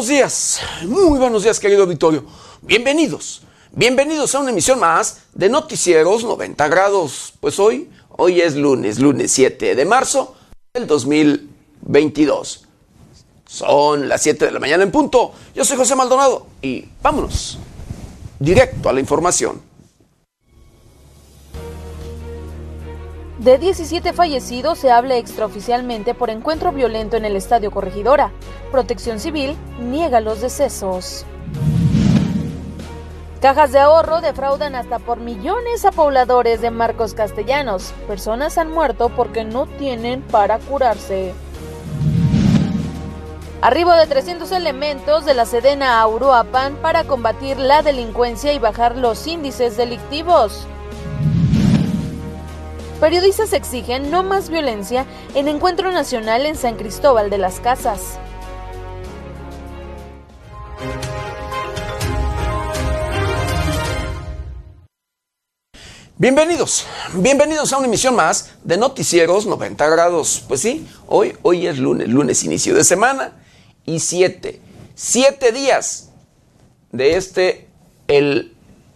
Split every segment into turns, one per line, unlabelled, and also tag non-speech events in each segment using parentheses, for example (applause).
buenos días, muy buenos días querido auditorio. Bienvenidos, bienvenidos a una emisión más de Noticieros 90 grados. Pues hoy, hoy es lunes, lunes 7 de marzo del 2022. Son las 7 de la mañana en punto. Yo soy José Maldonado y vámonos directo a la información.
De 17 fallecidos se habla extraoficialmente por encuentro violento en el Estadio Corregidora. Protección Civil niega los decesos. Cajas de ahorro defraudan hasta por millones a pobladores de Marcos Castellanos. Personas han muerto porque no tienen para curarse. Arribo de 300 elementos de la Sedena a Uruapan para combatir la delincuencia y bajar los índices delictivos. Periodistas exigen no más violencia en encuentro nacional en San Cristóbal de las Casas.
Bienvenidos, bienvenidos a una emisión más de Noticieros 90 grados. Pues sí, hoy, hoy es lunes, lunes inicio de semana y siete, siete días de este, el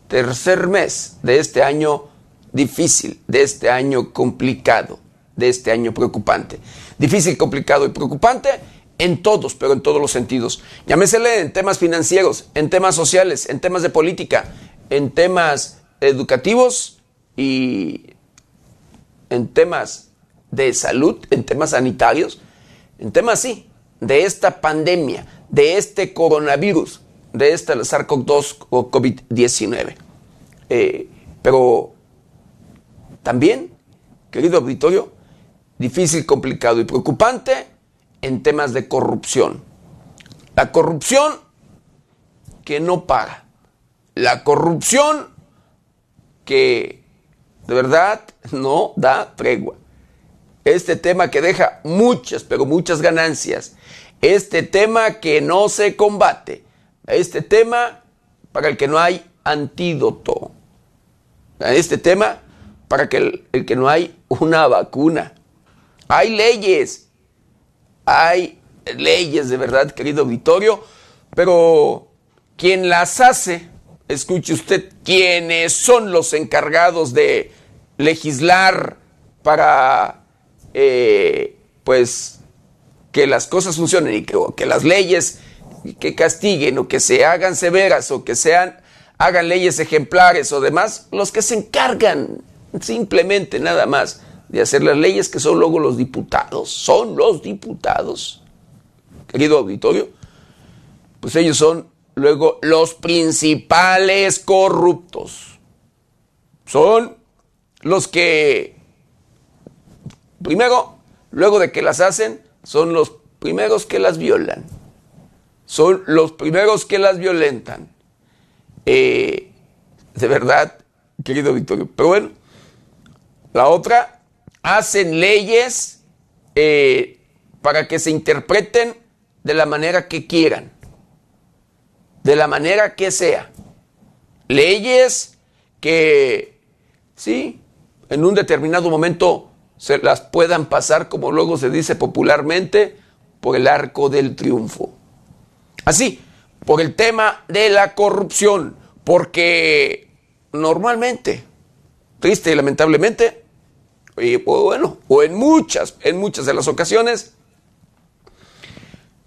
tercer mes de este año difícil, de este año complicado, de este año preocupante. Difícil, complicado y preocupante en todos, pero en todos los sentidos. Llámesele en temas financieros, en temas sociales, en temas de política, en temas educativos y en temas de salud, en temas sanitarios, en temas sí, de esta pandemia, de este coronavirus, de esta SARS-CoV-2 o COVID-19. Eh, pero también, querido auditorio, difícil, complicado y preocupante en temas de corrupción. La corrupción que no paga. La corrupción que de verdad (laughs) no da tregua. Este tema que deja muchas, pero muchas ganancias. Este tema que no se combate. Este tema para el que no hay antídoto. Este tema para que el, que no hay una vacuna. Hay leyes, hay leyes de verdad, querido auditorio, pero quien las hace, escuche usted, quienes son los encargados de legislar para, eh, pues, que las cosas funcionen y que, que las leyes que castiguen o que se hagan severas o que sean, hagan leyes ejemplares o demás, los que se encargan simplemente nada más de hacer las leyes que son luego los diputados, son los diputados, querido auditorio, pues ellos son luego los principales corruptos. Son los que, primero, luego de que las hacen, son los primeros que las violan. Son los primeros que las violentan. Eh, de verdad, querido Victorio. Pero bueno, la otra, hacen leyes eh, para que se interpreten de la manera que quieran, de la manera que sea. Leyes que, sí, en un determinado momento se las puedan pasar, como luego se dice popularmente, por el arco del triunfo. Así, por el tema de la corrupción, porque normalmente, triste y lamentablemente, y pues, bueno, o en muchas, en muchas de las ocasiones,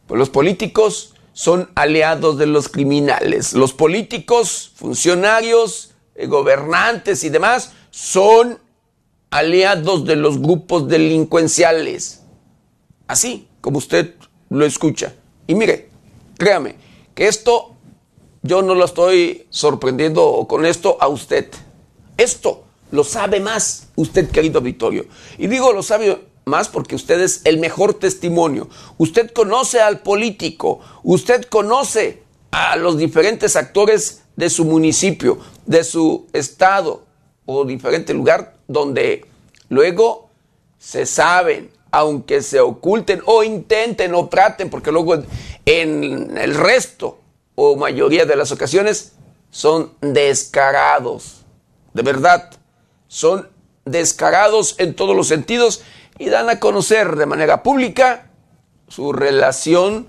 pues los políticos son aliados de los criminales. Los políticos, funcionarios, eh, gobernantes y demás son aliados de los grupos delincuenciales. Así como usted lo escucha. Y mire, créame, que esto yo no lo estoy sorprendiendo con esto a usted. Esto lo sabe más usted, querido auditorio. Y digo lo sabe más porque usted es el mejor testimonio. Usted conoce al político, usted conoce a los diferentes actores de su municipio, de su estado o diferente lugar donde luego se saben, aunque se oculten o intenten o traten, porque luego en el resto o mayoría de las ocasiones son descarados. De verdad, son descarados en todos los sentidos y dan a conocer de manera pública su relación,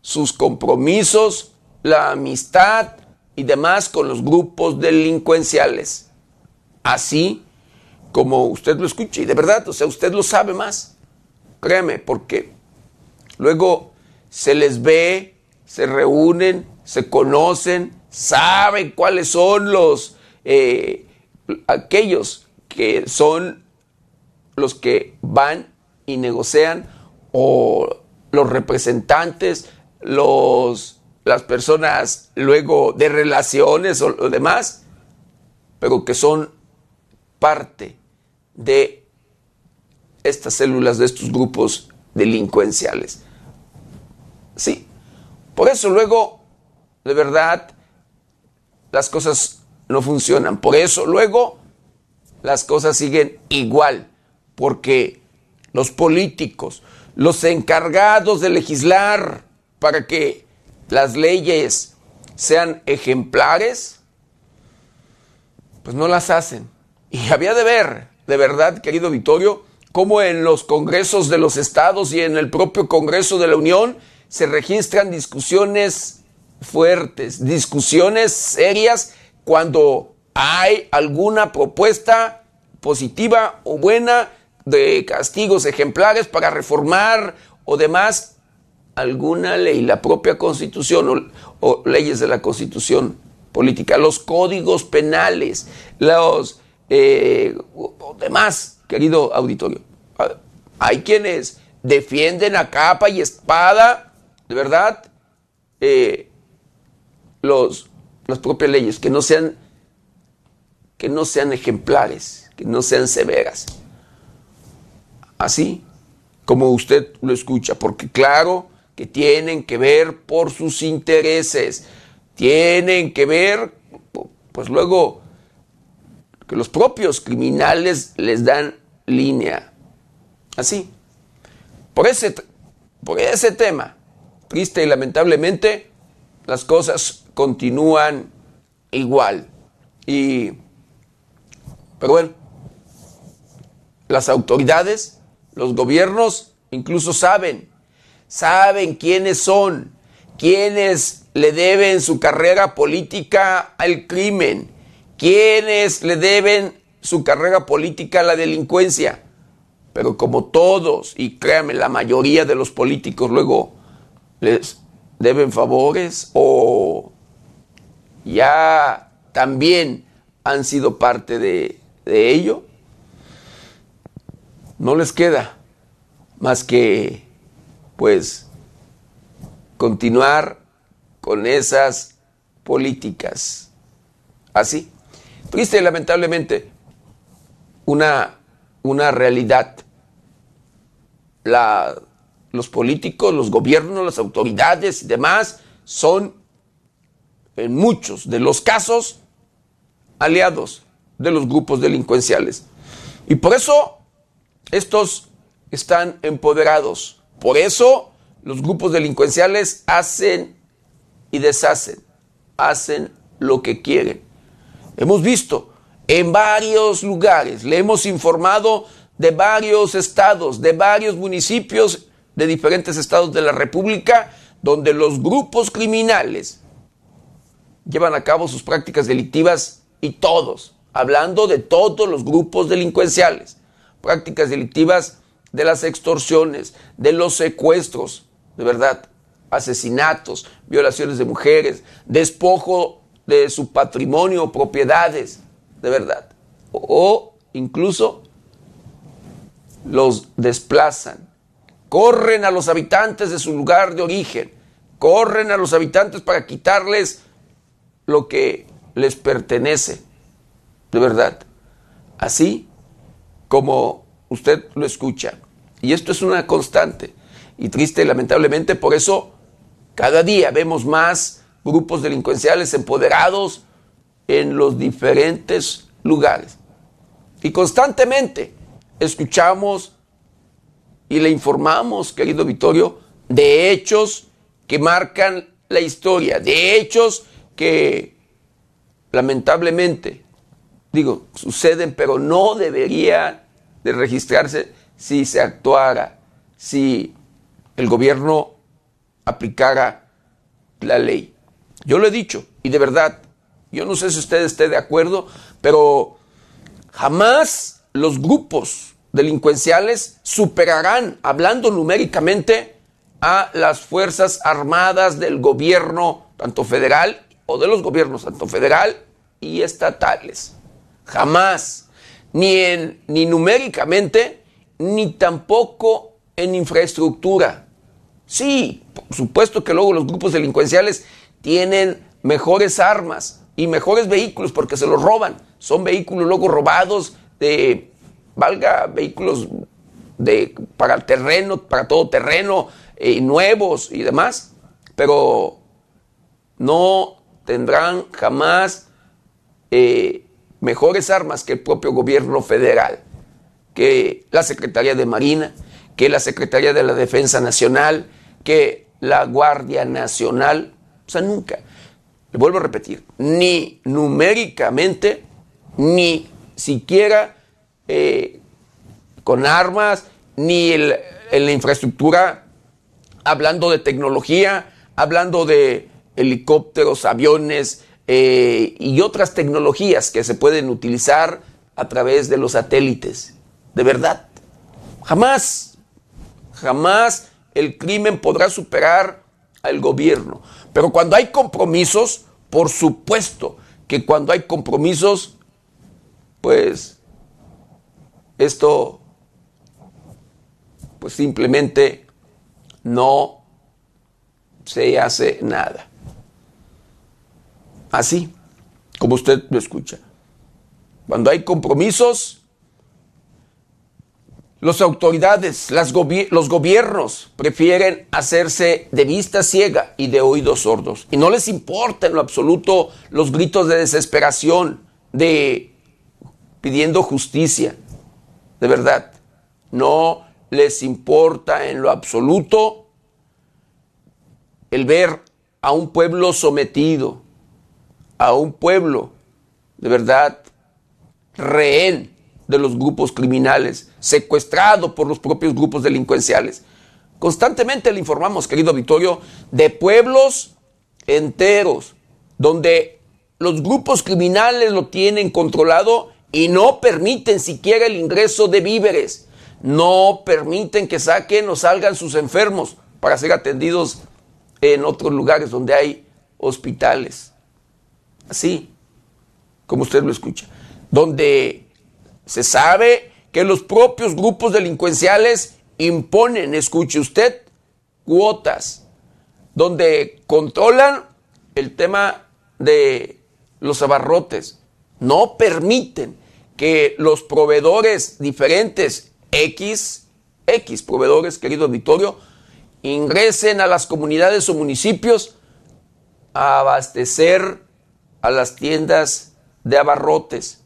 sus compromisos, la amistad y demás con los grupos delincuenciales. Así como usted lo escucha y de verdad, o sea, usted lo sabe más. Créeme, porque luego se les ve, se reúnen, se conocen, saben cuáles son los eh, aquellos que son los que van y negocian o los representantes, los, las personas luego de relaciones o lo demás, pero que son parte de estas células, de estos grupos delincuenciales. Sí, por eso luego, de verdad, las cosas no funcionan. Por eso luego las cosas siguen igual, porque los políticos, los encargados de legislar para que las leyes sean ejemplares, pues no las hacen. Y había de ver, de verdad, querido Vittorio, cómo en los congresos de los estados y en el propio Congreso de la Unión se registran discusiones fuertes, discusiones serias cuando hay alguna propuesta positiva o buena de castigos ejemplares para reformar o demás alguna ley, la propia constitución o, leyes de la constitución política, los códigos penales, los eh, demás, querido auditorio. Hay quienes defienden a capa y espada, de verdad, eh, los, las propias leyes, que no sean, que no sean ejemplares, que no sean severas. Así como usted lo escucha, porque claro que tienen que ver por sus intereses, tienen que ver, pues luego, que los propios criminales les dan línea. Así. Por ese, por ese tema, triste y lamentablemente, las cosas continúan igual. Y, pero bueno, las autoridades, los gobiernos, incluso saben, saben quiénes son, quiénes le deben su carrera política al crimen, quiénes le deben su carrera política a la delincuencia. Pero como todos, y créanme, la mayoría de los políticos luego les deben favores o ya también han sido parte de, de ello, no les queda más que, pues, continuar con esas políticas. Así. Triste lamentablemente, una, una realidad. La, los políticos, los gobiernos, las autoridades y demás son, en muchos de los casos, aliados de los grupos delincuenciales. Y por eso estos están empoderados. Por eso los grupos delincuenciales hacen y deshacen, hacen lo que quieren. Hemos visto en varios lugares, le hemos informado de varios estados, de varios municipios de diferentes estados de la República, donde los grupos criminales llevan a cabo sus prácticas delictivas y todos, hablando de todos los grupos delincuenciales, prácticas delictivas de las extorsiones, de los secuestros, de verdad, asesinatos, violaciones de mujeres, despojo de su patrimonio, propiedades, de verdad. O, incluso los desplazan, corren a los habitantes de su lugar de origen, corren a los habitantes para quitarles lo que les pertenece, de verdad. Así como usted lo escucha. Y esto es una constante y triste, lamentablemente, por eso cada día vemos más grupos delincuenciales empoderados en los diferentes lugares. Y constantemente escuchamos y le informamos, querido Vittorio, de hechos que marcan la historia, de hechos que lamentablemente, digo, suceden, pero no deberían de registrarse si se actuara, si el gobierno aplicara la ley. Yo lo he dicho, y de verdad, yo no sé si usted esté de acuerdo, pero jamás los grupos delincuenciales superarán, hablando numéricamente, a las Fuerzas Armadas del gobierno, tanto federal o de los gobiernos, tanto federal y estatales. Jamás, ni, en, ni numéricamente, ni tampoco en infraestructura. Sí, por supuesto que luego los grupos delincuenciales tienen mejores armas y mejores vehículos porque se los roban. Son vehículos luego robados de, valga, vehículos de, para el terreno, para todo terreno, eh, nuevos y demás. Pero no tendrán jamás eh, mejores armas que el propio gobierno federal, que la Secretaría de Marina, que la Secretaría de la Defensa Nacional, que la Guardia Nacional. O sea, nunca, le vuelvo a repetir, ni numéricamente, ni siquiera eh, con armas, ni en la infraestructura, hablando de tecnología, hablando de helicópteros, aviones eh, y otras tecnologías que se pueden utilizar a través de los satélites. De verdad, jamás, jamás el crimen podrá superar al gobierno. Pero cuando hay compromisos, por supuesto que cuando hay compromisos, pues esto pues simplemente no se hace nada. Así, como usted lo escucha. Cuando hay compromisos, las autoridades, los gobiernos prefieren hacerse de vista ciega y de oídos sordos. Y no les importa en lo absoluto los gritos de desesperación, de pidiendo justicia. De verdad, no les importa en lo absoluto el ver a un pueblo sometido, a un pueblo de verdad rehén de los grupos criminales, secuestrado por los propios grupos delincuenciales. Constantemente le informamos, querido Vittorio, de pueblos enteros donde los grupos criminales lo tienen controlado y no permiten siquiera el ingreso de víveres, no permiten que saquen o salgan sus enfermos para ser atendidos en otros lugares donde hay hospitales. Así, como usted lo escucha, donde se sabe que los propios grupos delincuenciales imponen, escuche usted, cuotas, donde controlan el tema de los abarrotes, no permiten que los proveedores diferentes, X, X proveedores, querido auditorio, ingresen a las comunidades o municipios a abastecer a las tiendas de abarrotes.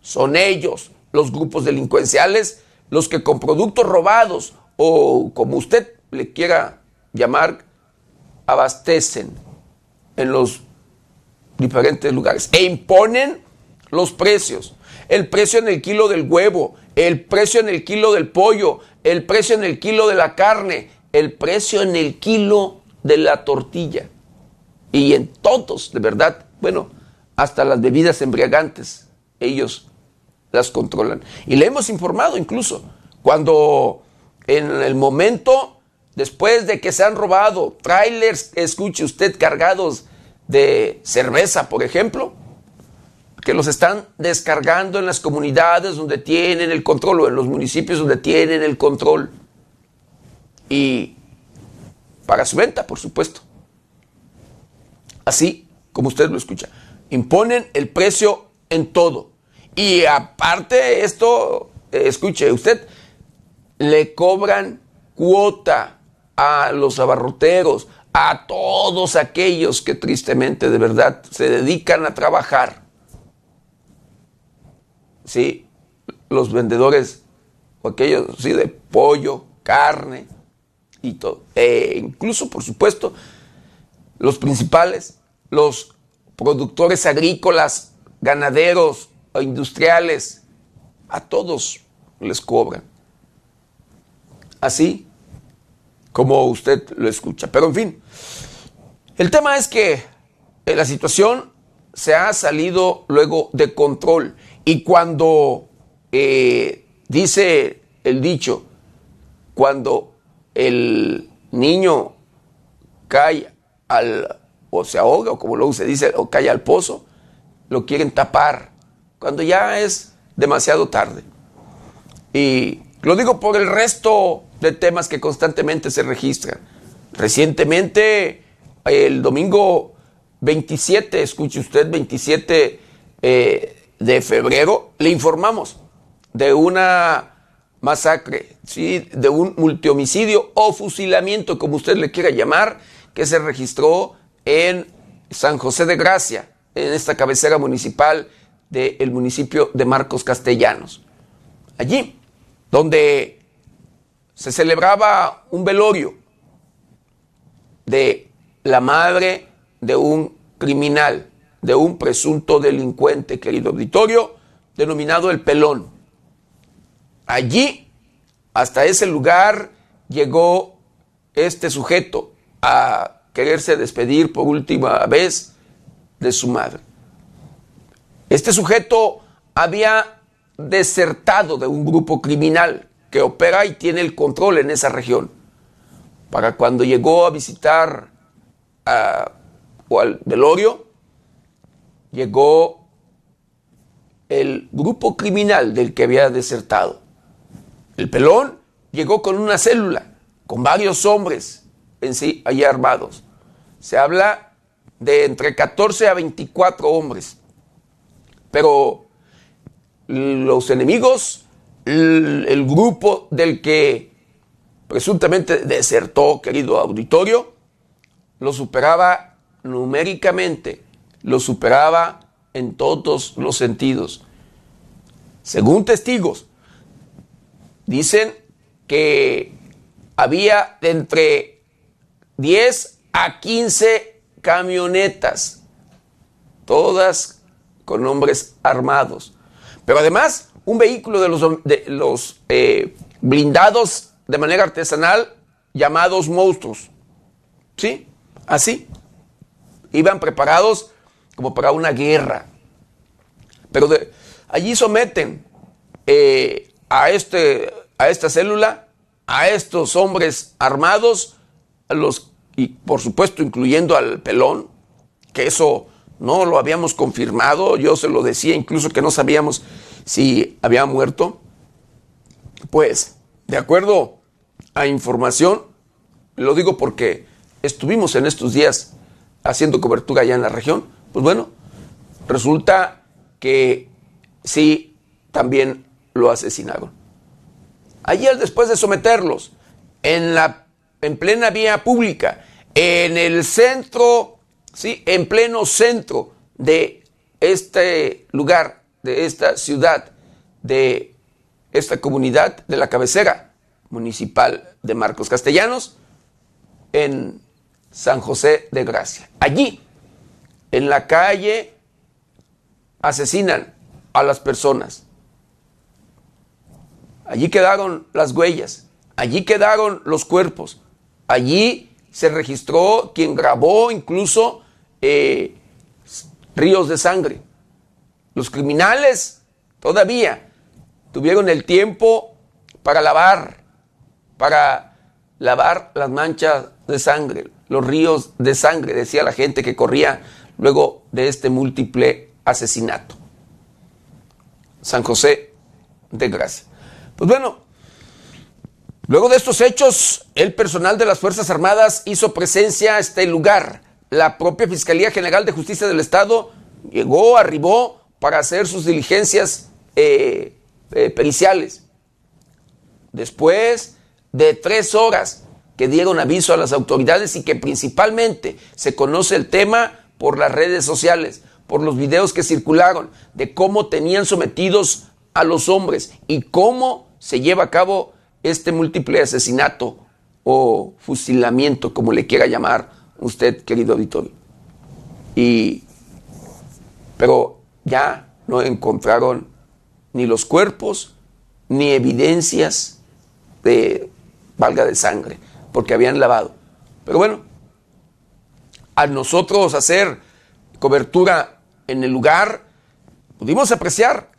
Son ellos, los grupos delincuenciales, los que con productos robados o como usted le quiera llamar, abastecen en los diferentes lugares e imponen los precios. El precio en el kilo del huevo, el precio en el kilo del pollo, el precio en el kilo de la carne, el precio en el kilo de la tortilla. Y en todos, de verdad, bueno, hasta las bebidas embriagantes, ellos las controlan. Y le hemos informado incluso cuando en el momento, después de que se han robado trailers, escuche usted, cargados de cerveza, por ejemplo, que los están descargando en las comunidades donde tienen el control o en los municipios donde tienen el control. Y para su venta, por supuesto. Así como usted lo escucha. Imponen el precio en todo. Y aparte esto, eh, escuche usted, le cobran cuota a los abarroteros, a todos aquellos que tristemente de verdad se dedican a trabajar. Sí, los vendedores, aquellos sí, de pollo, carne y todo. E incluso, por supuesto, los principales, los productores agrícolas, ganaderos industriales, a todos les cobran. Así como usted lo escucha. Pero en fin, El tema es que eh, la situación se ha salido luego de control y cuando eh, dice el dicho, cuando el niño cae al, o se ahoga, o como luego se dice, o cae al pozo, lo quieren tapar, cuando ya es demasiado tarde. Y lo digo por el resto de temas que constantemente se registran. Recientemente, el domingo 27, escuche usted, 27 eh, de febrero, le informamos de una masacre, ¿sí? de un multihomicidio o fusilamiento, como usted le quiera llamar, que se registró en San José de Gracia, en esta cabecera municipal del municipio de Marcos Castellanos. Allí, donde se celebraba un velorio de la madre de un criminal, de un presunto delincuente, querido auditorio, denominado el pelón. Allí, hasta ese lugar, llegó este sujeto a quererse despedir por última vez de su madre. Este sujeto había desertado de un grupo criminal que opera y tiene el control en esa región. Para cuando llegó a visitar a, o al velorio, llegó el grupo criminal del que había desertado. El pelón llegó con una célula, con varios hombres en sí allí armados. Se habla de entre 14 a 24 hombres. Pero los enemigos, el, grupo del que presuntamente desertó, querido auditorio, lo superaba numéricamente, lo superaba en todos los sentidos. Según testigos, dicen que había de entre 10 a 15 camionetas, todas con hombres armados. Pero además, un vehículo de los, eh, blindados de manera artesanal llamados monstruos. ¿Sí? Así. Iban preparados como para una guerra. Pero allí someten eh, a, este, a esta célula, a estos hombres armados, a los, y por supuesto incluyendo al pelón, que eso no lo habíamos confirmado, yo se lo decía incluso que no sabíamos si había muerto. Pues, de acuerdo a información, lo digo porque estuvimos en estos días haciendo cobertura allá en la región, pues bueno, resulta que sí, también lo asesinaron. Ayer, después de someterlos en, la, en plena vía pública, en el centro, sí, en pleno centro de este lugar, de esta ciudad, de esta comunidad, de la cabecera municipal de Marcos Castellanos, en San José de Gracia. Allí, en la calle, asesinan a las personas. Allí quedaron las huellas, allí quedaron los cuerpos, allí se registró quien grabó incluso eh, ríos de sangre. Los criminales todavía tuvieron el tiempo para lavar, para lavar las manchas de sangre, los ríos de sangre, decía la gente que corría luego de este múltiple asesinato. San José de Gracia. Pues bueno, luego de estos hechos, el personal de las Fuerzas Armadas hizo presencia a este lugar. La propia Fiscalía General de Justicia del Estado llegó, arribó para hacer sus diligencias eh, eh, periciales. Después de tres horas que dieron aviso a las autoridades y que principalmente se conoce el tema por las redes sociales, por los videos que circularon de cómo tenían sometidos a los hombres y cómo se lleva a cabo este múltiple asesinato o fusilamiento, como le quiera llamar usted, querido auditorio. Y, pero ya no encontraron ni los cuerpos ni evidencias de valga de sangre, porque habían lavado. Pero bueno, al nosotros hacer cobertura en el lugar, pudimos apreciar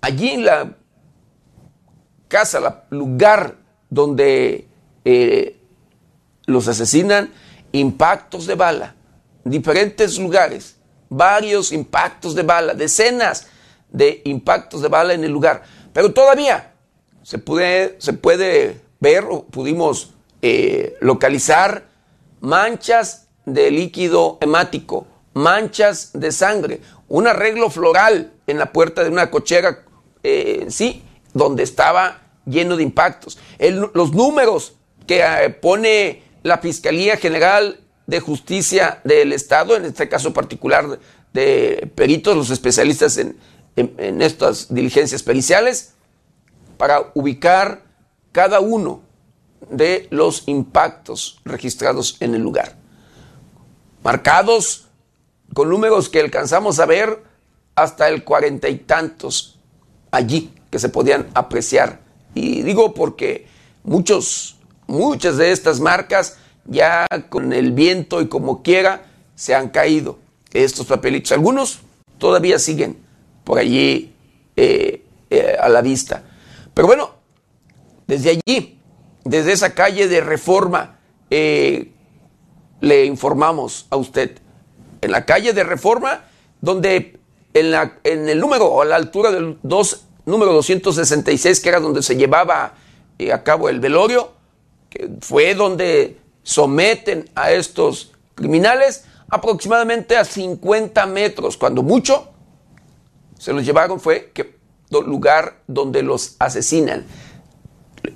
allí en la casa, el lugar donde eh, los asesinan, impactos de bala, diferentes lugares, varios impactos de bala, decenas de impactos de bala en el lugar. Pero todavía se puede, se puede ver o pudimos eh, localizar manchas de líquido hemático, manchas de sangre, un arreglo floral en la puerta de una cochera, eh, sí, donde estaba lleno de impactos. los números que eh, pone la Fiscalía General de Justicia del Estado, en este caso particular de peritos, los especialistas en, en estas diligencias periciales, para ubicar cada uno de los impactos registrados en el lugar. Marcados con números que alcanzamos a ver hasta el cuarenta y tantos allí que se podían apreciar. Y digo porque muchos, muchas de estas marcas ya con el viento y como quiera se han caído estos papelitos. Algunos todavía siguen por allí eh, eh, a la vista. Pero bueno, desde allí, desde esa calle de reforma, eh, le informamos a usted. En la calle de reforma, donde en, la, en el número, a la altura del dos, número 266, que era donde se llevaba eh, a cabo el velorio, que fue donde someten a estos criminales aproximadamente a 50 metros, cuando mucho se los llevaron fue que lugar donde los asesinan,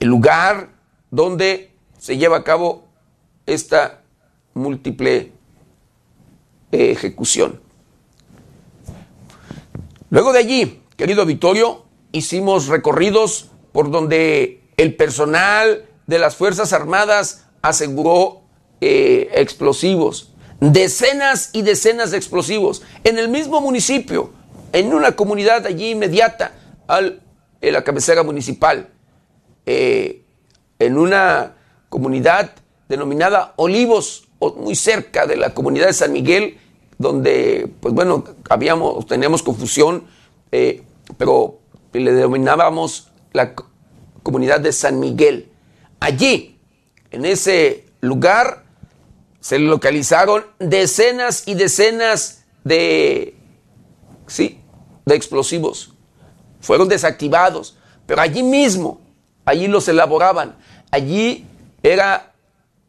el lugar donde se lleva a cabo esta múltiple ejecución. Luego de allí, querido Vittorio, hicimos recorridos por donde el personal de las Fuerzas Armadas aseguró eh, explosivos, decenas y decenas de explosivos en el mismo municipio, en una comunidad allí inmediata al, en la cabecera municipal, eh, en una comunidad denominada Olivos, muy cerca de la comunidad de San Miguel, donde, pues bueno, habíamos, teníamos confusión, eh, pero le denominábamos la comunidad de San Miguel. Allí, en ese lugar, se localizaron decenas y decenas de, sí, de explosivos. Fueron desactivados, pero allí mismo, allí los elaboraban. Allí era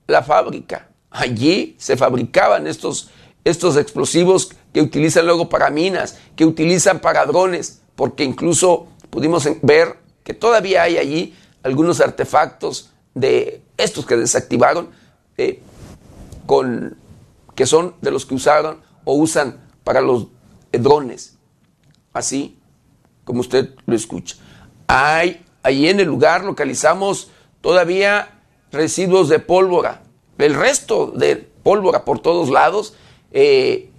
la fábrica. Allí se fabricaban estos, estos explosivos que utilizan luego para minas, que utilizan para drones, porque incluso pudimos ver que todavía hay allí algunos artefactos de estos que desactivaron, eh, con, que son de los que usaron o usan para los drones. Así como usted lo escucha. Hay, ahí en el lugar localizamos todavía residuos de pólvora, el resto de pólvora por todos lados, eh,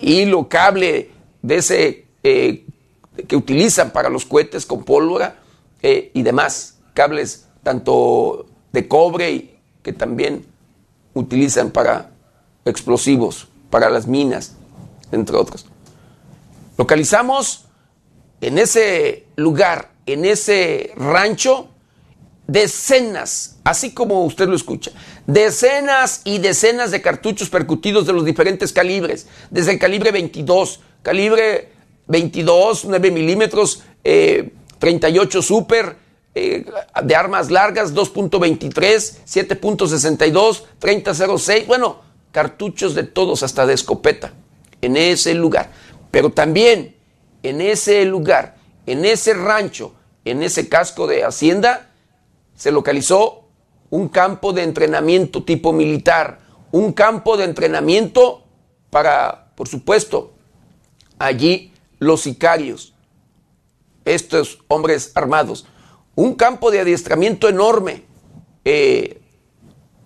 hilo, cable de ese eh, que utilizan para los cohetes con pólvora eh, y demás, cables tanto de cobre y que también utilizan para explosivos, para las minas, entre otros. Localizamos en ese lugar, en ese rancho, decenas, así como usted lo escucha, decenas y decenas de cartuchos percutidos de los diferentes calibres, desde el calibre 22, calibre 22, 9 milímetros, 38 eh, super, eh, de armas largas, 2.23, 7.62, 30.06, bueno, cartuchos de todos, hasta de escopeta, en ese lugar. Pero también en ese lugar, en ese rancho, en ese casco de hacienda, se localizó un campo de entrenamiento tipo militar, un campo de entrenamiento para, por supuesto, allí los sicarios, estos hombres armados, un campo de adiestramiento enorme, eh,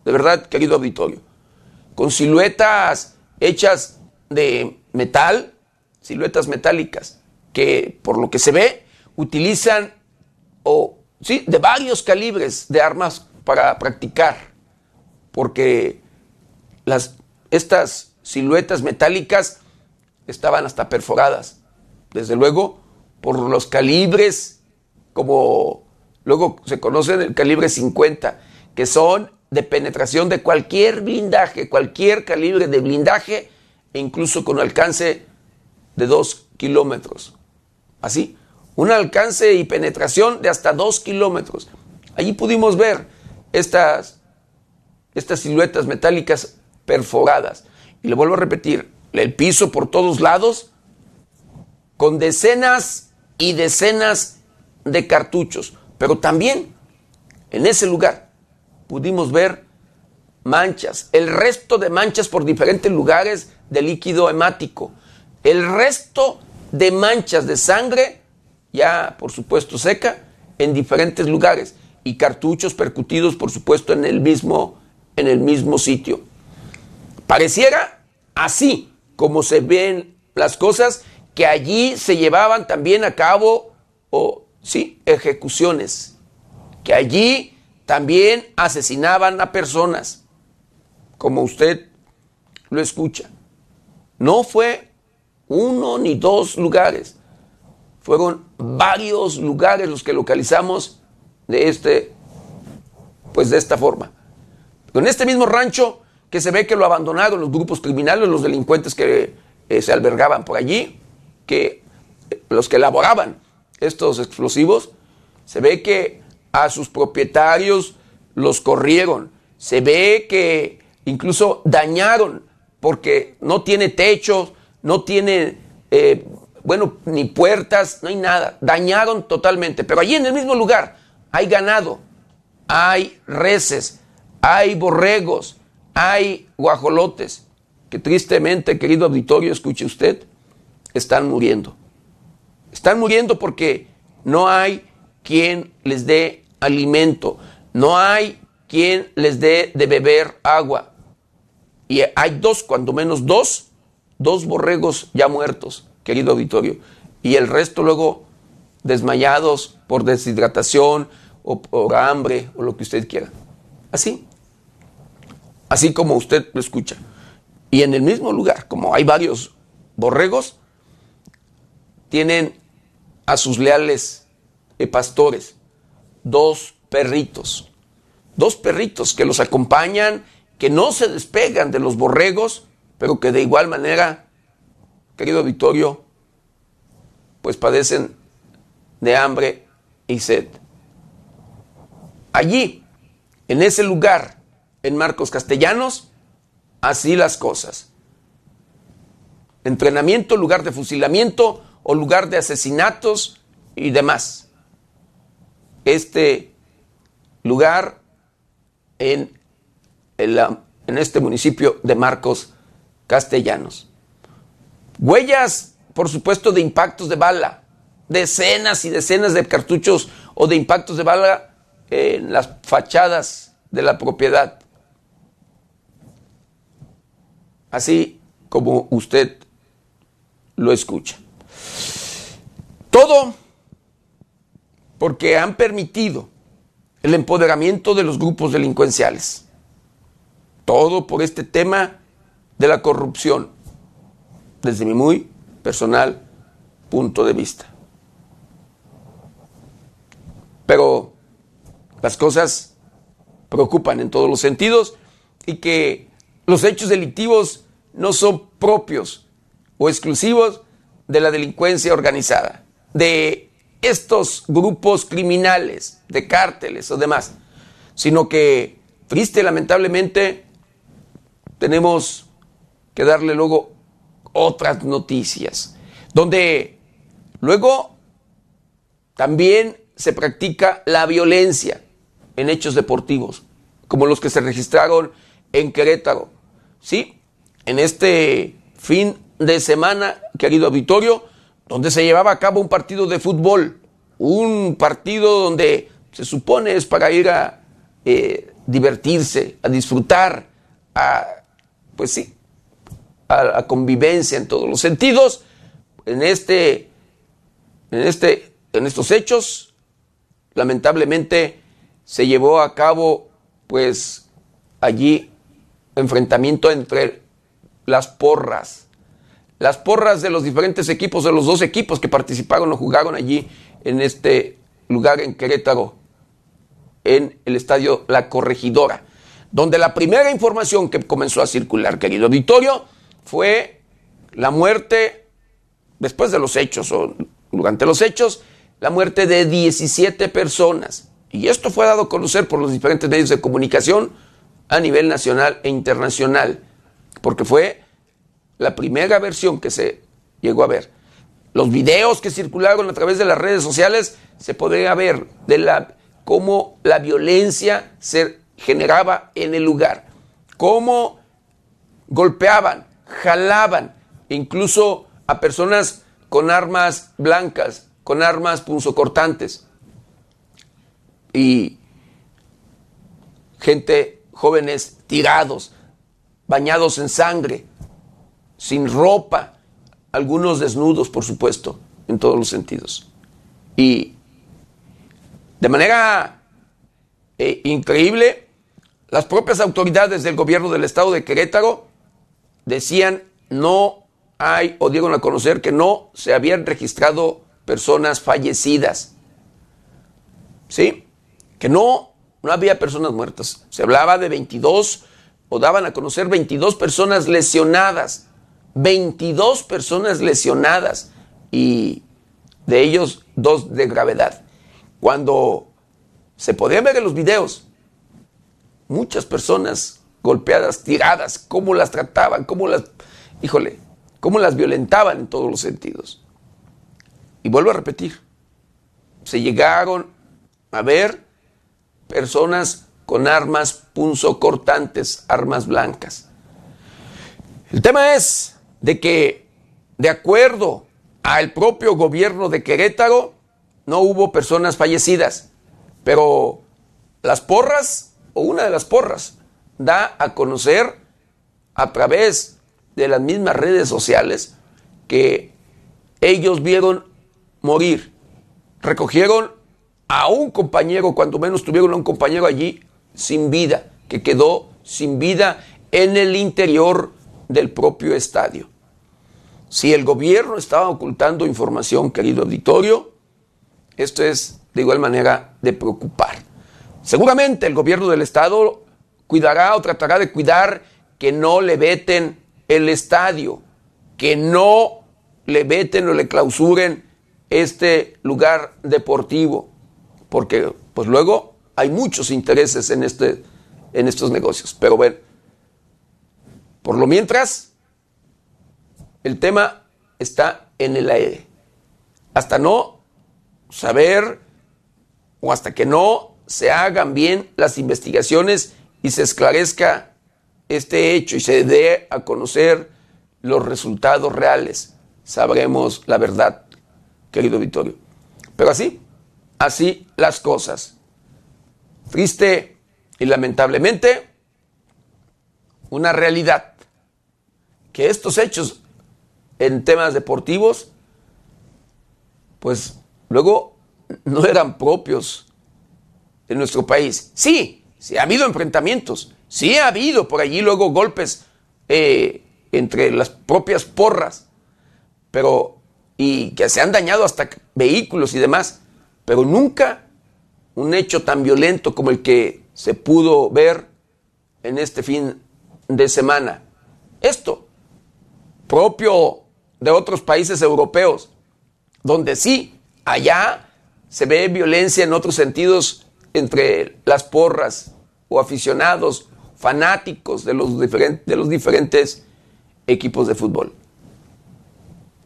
de verdad, querido auditorio, con siluetas hechas de metal, siluetas metálicas, que por lo que se ve utilizan o sí, de varios calibres de armas para practicar, porque las estas siluetas metálicas estaban hasta perforadas. Desde luego, por los calibres, como luego se conoce el calibre 50, que son de penetración de cualquier blindaje, cualquier calibre de blindaje, e incluso con alcance de 2 kilómetros. Así, un alcance y penetración de hasta 2 kilómetros. Allí pudimos ver estas, estas siluetas metálicas perforadas. Y le vuelvo a repetir, el piso por todos lados, con decenas y decenas de cartuchos. Pero también en ese lugar pudimos ver manchas, el resto de manchas por diferentes lugares de líquido hemático, el resto de manchas de sangre, ya por supuesto seca, en diferentes lugares y cartuchos percutidos por supuesto en el mismo, en el mismo sitio. Pareciera así como se ven las cosas, que allí se llevaban también a cabo, o sí, ejecuciones, que allí también asesinaban a personas, como usted lo escucha. No fue uno ni dos lugares, fueron varios lugares los que localizamos de este, pues de esta forma. en este mismo rancho que se ve que lo abandonaron los grupos criminales, los delincuentes que eh, se albergaban por allí, que los que elaboraban estos explosivos, se ve que a sus propietarios los corrieron, se ve que incluso dañaron porque no tiene techos, no tiene, eh, bueno, ni puertas, no hay nada, dañaron totalmente, pero allí en el mismo lugar hay ganado, hay reses, hay borregos, hay guajolotes que tristemente, querido auditorio, escuche usted, están muriendo. Están muriendo porque no hay quien les dé alimento, no hay quien les dé de beber agua. Y hay dos, cuando menos dos, dos borregos ya muertos, querido auditorio. Y el resto luego desmayados por deshidratación o por hambre o lo que usted quiera. Así así como usted lo escucha. Y en el mismo lugar, como hay varios borregos, tienen a sus leales eh, pastores, dos perritos, dos perritos que los acompañan, que no se despegan de los borregos, pero que de igual manera, querido Victorio, pues padecen de hambre y sed. Allí, en ese lugar, en Marcos Castellanos, así las cosas. Entrenamiento, lugar de fusilamiento o lugar de asesinatos y demás. Este lugar en, en este municipio de Marcos Castellanos. Huellas, por supuesto, de impactos de bala. Decenas y decenas de cartuchos o de impactos de bala en las fachadas de la propiedad así como usted lo escucha. Todo porque han permitido el empoderamiento de los grupos delincuenciales. Todo por este tema de la corrupción, desde mi muy personal punto de vista. Pero las cosas preocupan en todos los sentidos y que los hechos delictivos no son propios o exclusivos de la delincuencia organizada, de estos grupos criminales, de cárteles o demás, sino que, triste lamentablemente, tenemos que darle luego otras noticias, donde luego también se practica la violencia en hechos deportivos, como los que se registraron en Querétaro. ¿Sí? en este fin de semana, querido auditorio, donde se llevaba a cabo un partido de fútbol, un partido donde se supone es para ir a eh, divertirse, a disfrutar, a, pues sí, a convivencia en todos los sentidos. En este, en este, en estos hechos, lamentablemente se llevó a cabo, pues allí enfrentamiento entre las porras. Las porras de los diferentes equipos, de los dos equipos que participaron o jugaron allí en este lugar en Querétaro, en el estadio La Corregidora, donde la primera información que comenzó a circular, querido auditorio, fue la muerte, después de los hechos o durante los hechos, la muerte de 17 personas. Y esto fue dado a conocer por los diferentes medios de comunicación a nivel nacional e internacional, porque fue la primera versión que se llegó a ver. Los videos que circularon a través de las redes sociales se podría ver de la, cómo la violencia se generaba en el lugar, cómo golpeaban, jalaban, incluso a personas con armas blancas, con armas punzocortantes. Y gente, jóvenes tirados, bañados en sangre, sin ropa, algunos desnudos, por supuesto, en todos los sentidos. Y de manera eh, increíble, las propias autoridades del gobierno del estado de Querétaro decían no hay, o dieron a conocer que no se habían registrado personas fallecidas. ¿Sí? Que no, no había personas muertas. Se hablaba de 22, o daban a conocer 22 personas lesionadas. 22 personas lesionadas y de ellos dos de gravedad. Cuando se podía ver en los videos, muchas personas golpeadas, tiradas, cómo las trataban, cómo las, híjole, cómo las violentaban en todos los sentidos. Y vuelvo a repetir, se llegaron a ver personas con armas punzocortantes, armas blancas. El tema es de que, de acuerdo al propio gobierno de Querétaro, no hubo personas fallecidas, pero las porras, o una de las porras, da a conocer a través de las mismas redes sociales que ellos vieron morir. Recogieron a un compañero, cuando menos tuvieron a un compañero allí sin vida, que quedó sin vida en el interior del propio estadio. Si el gobierno estaba ocultando información, querido auditorio, esto es de igual manera de preocupar. Seguramente el gobierno del estado cuidará o tratará de cuidar que no le veten el estadio, que no le veten o le clausuren este lugar deportivo, porque pues luego hay muchos intereses en, este, en estos negocios. Pero bueno, por lo mientras, el tema está en el aire. Hasta no saber o hasta que no se hagan bien las investigaciones y se esclarezca este hecho y se dé a conocer los resultados reales, sabremos la verdad, querido Vittorio. Pero así, así las cosas. Triste y lamentablemente, una realidad, que estos hechos en temas deportivos, pues luego no eran propios de nuestro país. Sí, sí ha habido enfrentamientos, sí ha habido por allí luego golpes eh, entre las propias porras, pero y que se han dañado hasta vehículos y demás, pero nunca un hecho tan violento como el que se pudo ver en este fin de semana. Esto, propio de otros países europeos, donde sí, allá se ve violencia en otros sentidos entre las porras o aficionados, fanáticos de los, de los diferentes equipos de fútbol.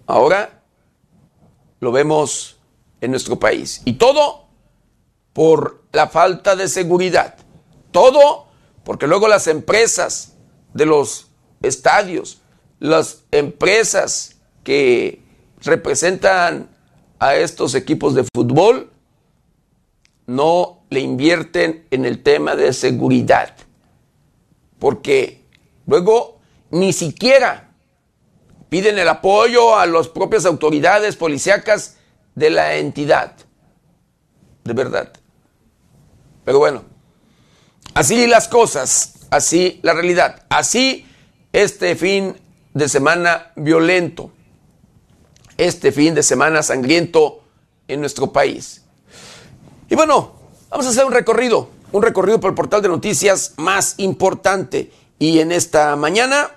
Ahora lo vemos en nuestro país. Y todo por la falta de seguridad. Todo porque luego las empresas de los estadios, las empresas que representan a estos equipos de fútbol, no le invierten en el tema de seguridad. Porque luego ni siquiera piden el apoyo a las propias autoridades policíacas de la entidad. De verdad. Pero bueno, así las cosas, así la realidad, así este fin de semana violento, este fin de semana sangriento en nuestro país. Y bueno, vamos a hacer un recorrido, un recorrido por el portal de noticias más importante. Y en esta mañana,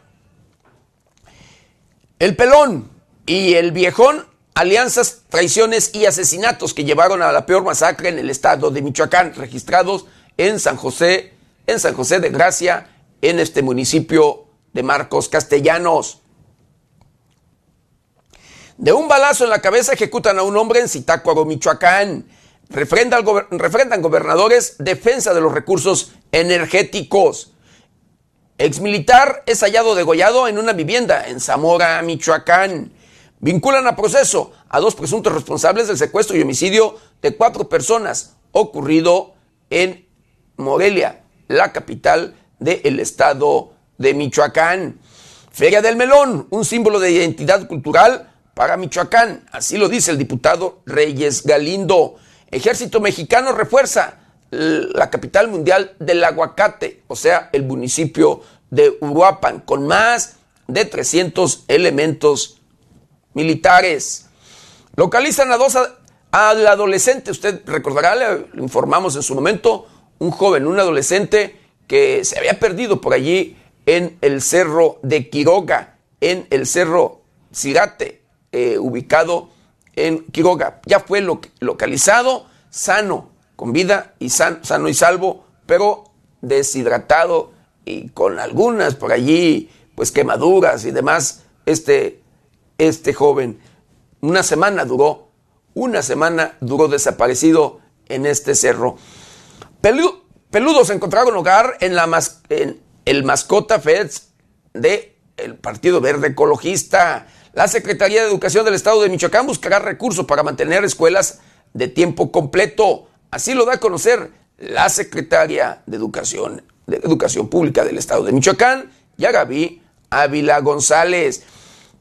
el pelón y el viejón, alianzas, traiciones y asesinatos que llevaron a la peor masacre en el estado de Michoacán, registrados en San José, en San José de Gracia, en este municipio de Marcos Castellanos. De un balazo en la cabeza ejecutan a un hombre en Zitácuaro, Michoacán. Refrendan, refrendan gobernadores defensa de los recursos energéticos. Exmilitar es hallado degollado en una vivienda en Zamora, Michoacán. Vinculan a proceso a dos presuntos responsables del secuestro y homicidio de cuatro personas ocurrido en Morelia, la capital del estado de Michoacán. Feria del Melón, un símbolo de identidad cultural para Michoacán, así lo dice el diputado Reyes Galindo. Ejército mexicano refuerza la capital mundial del aguacate, o sea, el municipio de Uruapan, con más de 300 elementos militares. Localizan a dos al adolescente, usted recordará, le informamos en su momento, un joven, un adolescente que se había perdido por allí en el cerro de Quiroga, en el cerro Cirate, eh, ubicado en Quiroga. Ya fue localizado, sano, con vida y sano y salvo, pero deshidratado y con algunas por allí, pues quemaduras y demás, este, este joven. Una semana duró, una semana duró desaparecido en este cerro. peludos encontraron hogar en, la en el mascota Feds de el Partido Verde Ecologista. La Secretaría de Educación del Estado de Michoacán buscará recursos para mantener escuelas de tiempo completo. Así lo da a conocer la Secretaria de Educación, de Educación Pública del Estado de Michoacán, Yagaví Ávila González.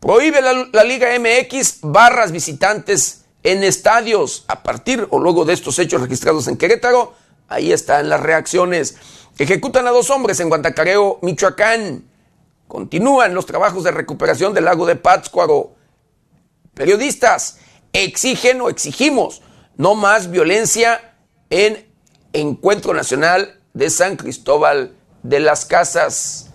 Prohíbe la, la, Liga MX barras visitantes en estadios. A partir o luego de estos hechos registrados en Querétaro, ahí están las reacciones. Ejecutan a dos hombres en Guantacareo, Michoacán. Continúan los trabajos de recuperación del lago de Pátzcuaro. Periodistas exigen o exigimos no más violencia en Encuentro Nacional de San Cristóbal de las Casas.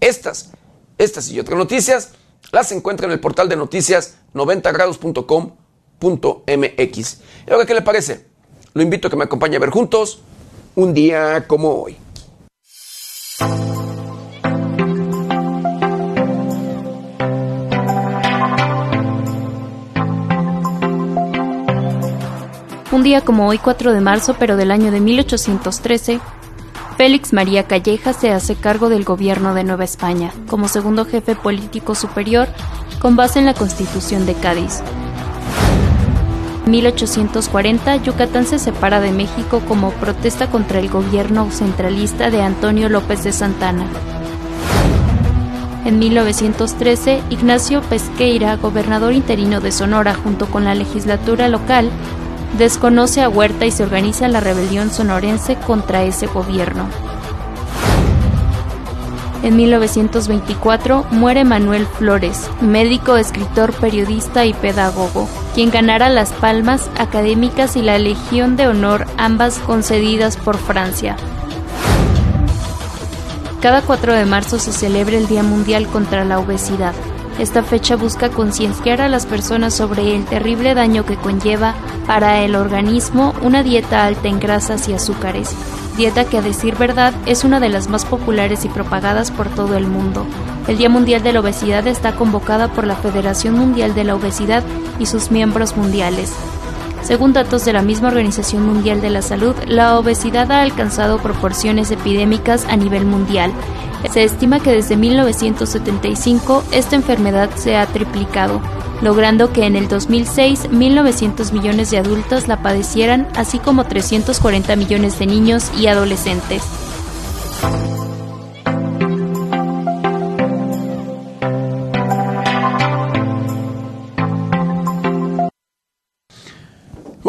Estas, estas y otras noticias las encuentra en el portal de noticias 90grados.com.mx. ¿Y ahora qué le parece? Lo invito a que me acompañe a ver juntos un día como hoy.
Un día como hoy, 4 de marzo, pero del año de 1813, Félix María Calleja se hace cargo del gobierno de Nueva España como segundo jefe político superior con base en la Constitución de Cádiz. En 1840, Yucatán se separa de México como protesta contra el gobierno centralista de Antonio López de Santana. En 1913, Ignacio Pesqueira, gobernador interino de Sonora junto con la legislatura local, desconoce a Huerta y se organiza la rebelión sonorense contra ese gobierno. En 1924 muere Manuel Flores, médico, escritor, periodista y pedagogo, quien ganara las palmas académicas y la Legión de Honor, ambas concedidas por Francia. Cada 4 de marzo se celebra el Día Mundial contra la Obesidad. Esta fecha busca concienciar a las personas sobre el terrible daño que conlleva para el organismo una dieta alta en grasas y azúcares, dieta que a decir verdad es una de las más populares y propagadas por todo el mundo. El Día Mundial de la Obesidad está convocada por la Federación Mundial de la Obesidad y sus miembros mundiales. Según datos de la misma Organización Mundial de la Salud, la obesidad ha alcanzado proporciones epidémicas a nivel mundial. Se estima que desde 1975 esta enfermedad se ha triplicado, logrando que en el 2006 1.900 millones de adultos la padecieran, así como 340 millones de niños y adolescentes.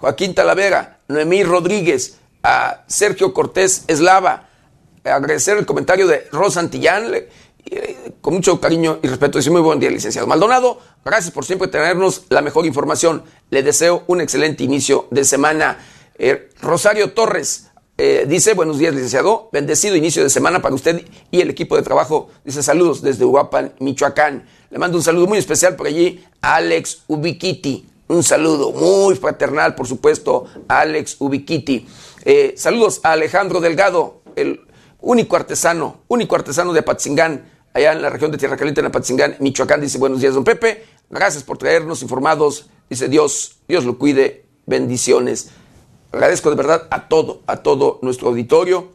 Joaquín Talavera, Noemí Rodríguez, a Sergio Cortés Eslava, agradecer el comentario de Rosa Antillán, eh, con mucho cariño y respeto, dice muy buen día, licenciado Maldonado, gracias por siempre tenernos la mejor información, le deseo un excelente inicio de semana. Eh, Rosario Torres eh, dice, buenos días, licenciado, bendecido inicio de semana para usted y el equipo de trabajo, dice saludos desde Uruapan, Michoacán, le mando un saludo muy especial por allí a Alex Ubiquiti, un saludo muy fraternal, por supuesto, a Alex Ubiquiti. Eh, saludos a Alejandro Delgado, el único artesano, único artesano de Apatzingán, allá en la región de Tierra Caliente, en Apatzingán, Michoacán. Dice, buenos días, don Pepe. Gracias por traernos informados. Dice, Dios, Dios lo cuide. Bendiciones. Agradezco de verdad a todo, a todo nuestro auditorio,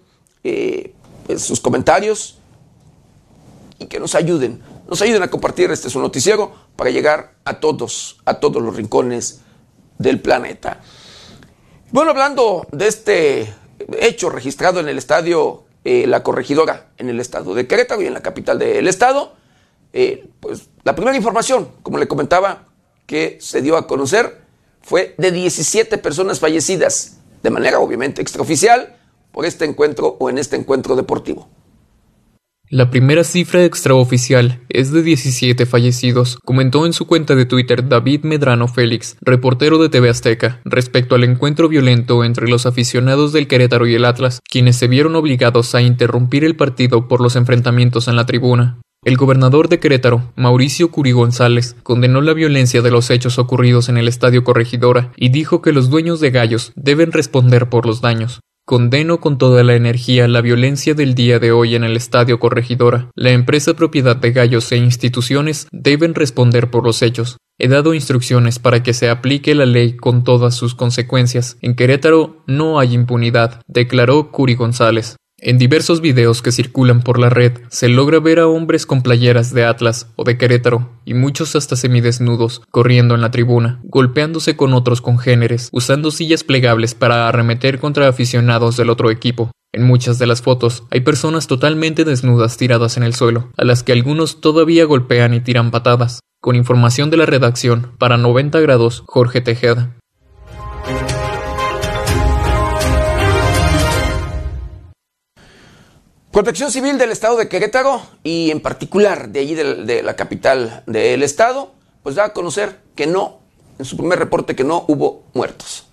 eh, pues, sus comentarios y que nos ayuden, nos ayuden a compartir este su noticiero para llegar a todos, a todos los rincones del planeta. Bueno, hablando de este hecho registrado en el estadio eh, La Corregidora, en el estado de Querétaro y en la capital del estado, eh, pues la primera información, como le comentaba, que se dio a conocer fue de 17 personas fallecidas, de manera obviamente extraoficial, por este encuentro o en este encuentro deportivo.
La primera cifra extraoficial es de 17 fallecidos, comentó en su cuenta de Twitter David Medrano Félix, reportero de TV Azteca, respecto al encuentro violento entre los aficionados del Querétaro y el Atlas, quienes se vieron obligados a interrumpir el partido por los enfrentamientos en la tribuna. El gobernador de Querétaro, Mauricio Curi González, condenó la violencia de los hechos ocurridos en el Estadio Corregidora y dijo que los dueños de gallos deben responder por los daños. Condeno con toda la energía la violencia del día de hoy en el Estadio Corregidora. La empresa propiedad de gallos e instituciones deben responder por los hechos. He dado instrucciones para que se aplique la ley con todas sus consecuencias. En Querétaro no hay impunidad, declaró Curi González. En diversos videos que circulan por la red se logra ver a hombres con playeras de Atlas o de Querétaro, y muchos hasta semidesnudos, corriendo en la tribuna, golpeándose con otros congéneres, usando sillas plegables para arremeter contra aficionados del otro equipo. En muchas de las fotos hay personas totalmente desnudas tiradas en el suelo, a las que algunos todavía golpean y tiran patadas. Con información de la redacción, para 90 grados, Jorge Tejeda.
Protección Civil del Estado de Querétaro y en particular de allí de, la capital del Estado, pues da a conocer que no, en su primer reporte, que no hubo muertos.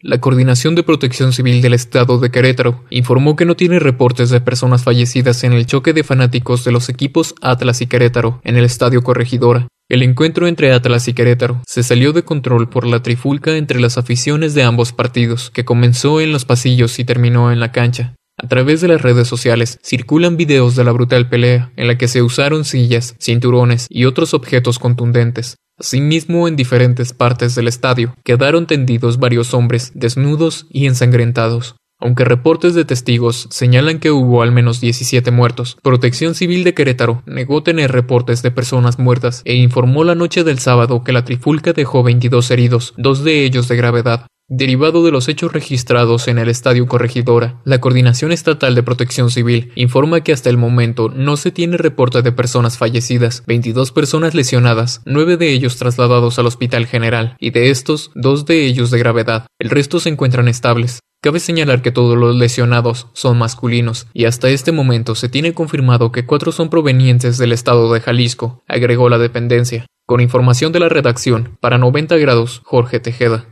La Coordinación de Protección Civil del Estado de Querétaro informó que no tiene reportes de personas fallecidas en el choque de fanáticos de los equipos Atlas y Querétaro en el Estadio Corregidora. El encuentro entre Atlas y Querétaro se salió de control por la trifulca entre las aficiones de ambos partidos, que comenzó en los pasillos y terminó en la cancha. A través de las redes sociales circulan videos de la brutal pelea en la que se usaron sillas, cinturones y otros objetos contundentes. Asimismo, en diferentes partes del estadio quedaron tendidos varios hombres desnudos y ensangrentados. Aunque reportes de testigos señalan que hubo al menos 17 muertos, Protección Civil de Querétaro negó tener reportes de personas muertas e informó la noche del sábado que la trifulca dejó 22 heridos, dos de ellos de gravedad. Derivado de los hechos registrados en el Estadio Corregidora, la Coordinación Estatal de Protección Civil informa que hasta el momento no se tiene reporte de personas fallecidas, 22 personas lesionadas, 9 de ellos trasladados al Hospital General, y de estos, dos de ellos de gravedad. El resto se encuentran estables. Cabe señalar que todos los lesionados son masculinos, y hasta este momento se tiene confirmado que cuatro son provenientes del estado de Jalisco, agregó la dependencia. Con información de la redacción, para 90 grados, Jorge Tejeda.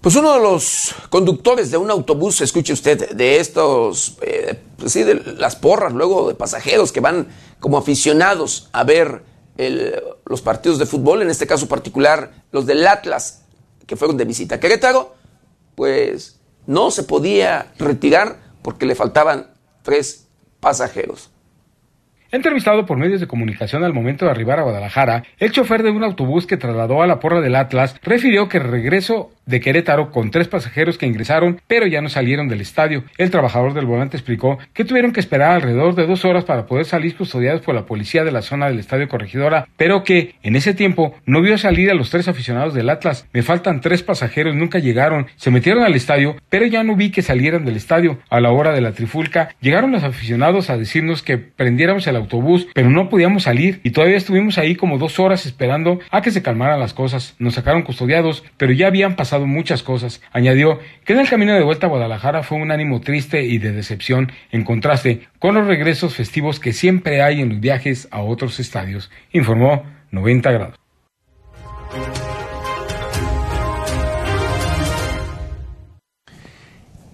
Pues uno de los conductores de un autobús, escuche usted, de estos, eh, pues sí, de las porras, luego de pasajeros que van como aficionados a ver los partidos de fútbol, en este caso particular los del Atlas, que fueron de visita a Querétaro, pues no se podía retirar porque le faltaban tres pasajeros.
Entrevistado por medios de comunicación al momento de arribar a Guadalajara, el chofer de un autobús que trasladó a la porra del Atlas refirió que regreso de Querétaro con tres pasajeros que ingresaron pero ya no salieron del estadio. El trabajador del volante explicó que tuvieron que esperar alrededor de dos horas para poder salir custodiados por la policía de la zona del estadio Corregidora, pero que en ese tiempo no vio salir a los tres aficionados del Atlas. Me faltan tres pasajeros, nunca llegaron, se metieron al estadio, pero ya no vi que salieran del estadio. A la hora de la trifulca llegaron los aficionados a decirnos que prendiéramos el autobús, pero no podíamos salir y todavía estuvimos ahí como dos horas esperando a que se calmaran las cosas. Nos sacaron custodiados, pero ya habían pasado muchas cosas. Añadió que en el camino de vuelta a Guadalajara fue un ánimo triste y de decepción, en contraste con los regresos festivos que siempre hay en los viajes a otros estadios, informó 90 grados.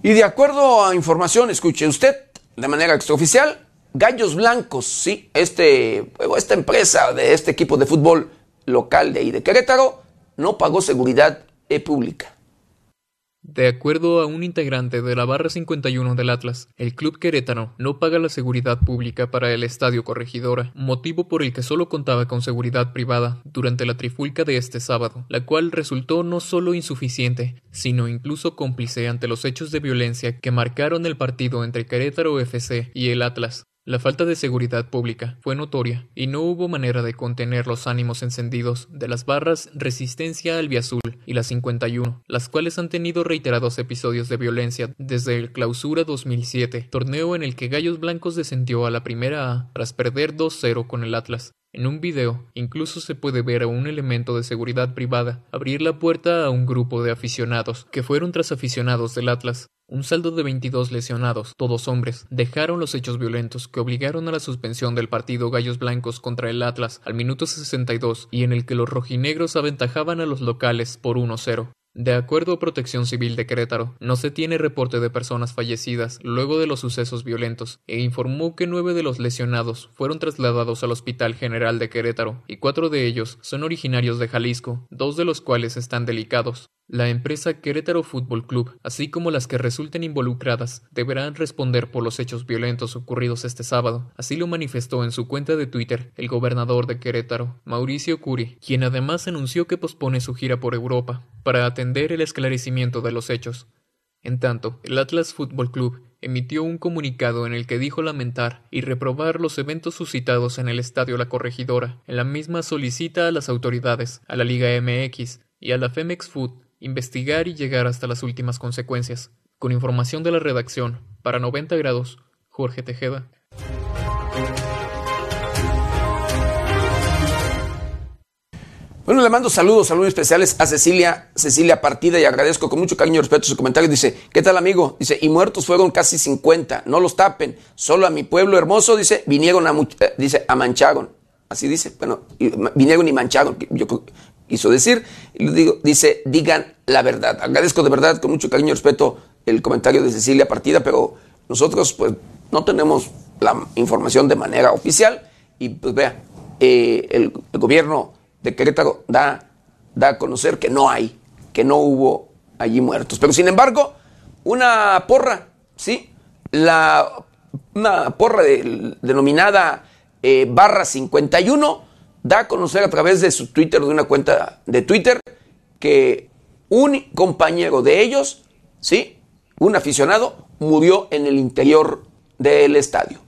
Y de acuerdo a información, escuche usted, de manera extraoficial, Gallos Blancos, sí, este, esta empresa de este equipo de fútbol local de ahí de Querétaro, no pagó seguridad pública.
De acuerdo a un integrante de la barra 51 del Atlas, el club querétaro no paga la seguridad pública para el estadio Corregidora, motivo por el que solo contaba con seguridad privada durante la trifulca de este sábado, la cual resultó no solo insuficiente, sino incluso cómplice ante los hechos de violencia que marcaron el partido entre Querétaro FC y el Atlas. La falta de seguridad pública fue notoria y no hubo manera de contener los ánimos encendidos de las barras Resistencia Albiazul y la 51, las cuales han tenido reiterados episodios de violencia desde el Clausura 2007, torneo en el que Gallos Blancos descendió a la primera A tras perder 2-0 con el Atlas. En un video incluso se puede ver a un elemento de seguridad privada abrir la puerta a un grupo de aficionados que fueron tras aficionados del Atlas, un saldo de 22 lesionados, todos hombres, dejaron los hechos violentos que obligaron a la suspensión del partido Gallos Blancos contra el Atlas al minuto 62 y en el que los rojinegros aventajaban a los locales por 1-0. De acuerdo a Protección Civil de Querétaro, no se tiene reporte de personas fallecidas luego de los sucesos violentos e informó que nueve de los lesionados fueron trasladados al Hospital General de Querétaro y cuatro de ellos son originarios de Jalisco, dos de los cuales están delicados. La empresa Querétaro Fútbol Club, así como las que resulten involucradas, deberán responder por los hechos violentos ocurridos este sábado. Así lo manifestó en su cuenta de Twitter el gobernador de Querétaro, Mauricio Curi, quien además anunció que pospone su gira por Europa para atender el esclarecimiento de los hechos. En tanto, el Atlas Fútbol Club emitió un comunicado en el que dijo lamentar y reprobar los eventos suscitados en el Estadio La Corregidora. En la misma solicita a las autoridades, a la Liga MX y a la Femex Food investigar y llegar hasta las últimas consecuencias. Con información de la redacción, para 90 grados, Jorge Tejeda.
Bueno, le mando saludos, saludos especiales a Cecilia, Cecilia Partida y agradezco con mucho cariño y respeto su comentario. Dice, ¿qué tal amigo? Dice, y muertos fueron casi 50, no los tapen, solo a mi pueblo hermoso, dice, vinieron a, eh, dice, a mancharon. Así dice, bueno, vinieron y mancharon. Yo quiso decir. Y dice, digan la verdad. Agradezco de verdad, con mucho cariño y respeto, el comentario de Cecilia Partida, pero nosotros pues no tenemos la información de manera oficial y pues vea, eh, el, gobierno de Querétaro da, da a conocer que no hay, que no hubo allí muertos. Pero sin embargo, una porra, ¿sí? La, una porra denominada eh, barra 51 da a conocer a través de su Twitter, de una cuenta de Twitter, que un compañero de ellos, ¿sí? Un aficionado, murió en el interior del estadio.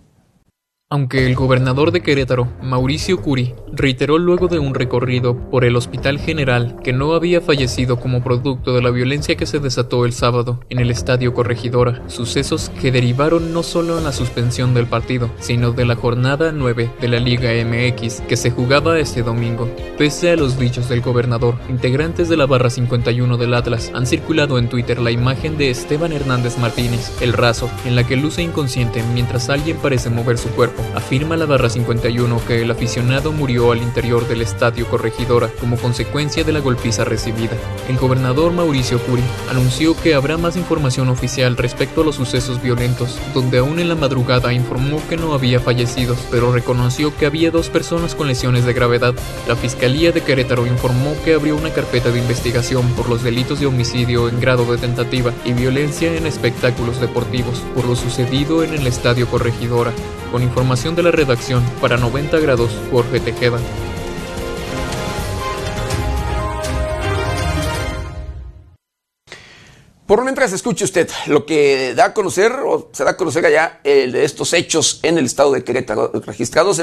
Aunque el gobernador de Querétaro, Mauricio Curi, reiteró luego de un recorrido por el Hospital General que no había fallecido como producto de la violencia que se desató el sábado en el Estadio Corregidora, sucesos que derivaron no solo en la suspensión del partido, sino de la jornada 9 de la Liga MX que se jugaba este domingo. Pese a los dichos del gobernador, integrantes de la barra 51 del Atlas han circulado en Twitter la imagen de Esteban Hernández Martínez, el raso, en la que luce inconsciente mientras alguien parece mover su cuerpo afirma la barra 51 que el aficionado murió al interior del estadio Corregidora como consecuencia de la golpiza recibida. El gobernador Mauricio Curi anunció que habrá más información oficial respecto a los sucesos violentos, donde aún en la madrugada informó que no había fallecidos, pero reconoció que había dos personas con lesiones de gravedad. La Fiscalía de Querétaro informó que abrió una carpeta de investigación por los delitos de homicidio en grado de tentativa y violencia en espectáculos deportivos por lo sucedido en el estadio Corregidora. Con información de la redacción para 90 grados, Jorge Tejeda.
Por mientras escuche usted lo que da a conocer o se da a conocer allá eh, de estos hechos en el estado de Querétaro, registrados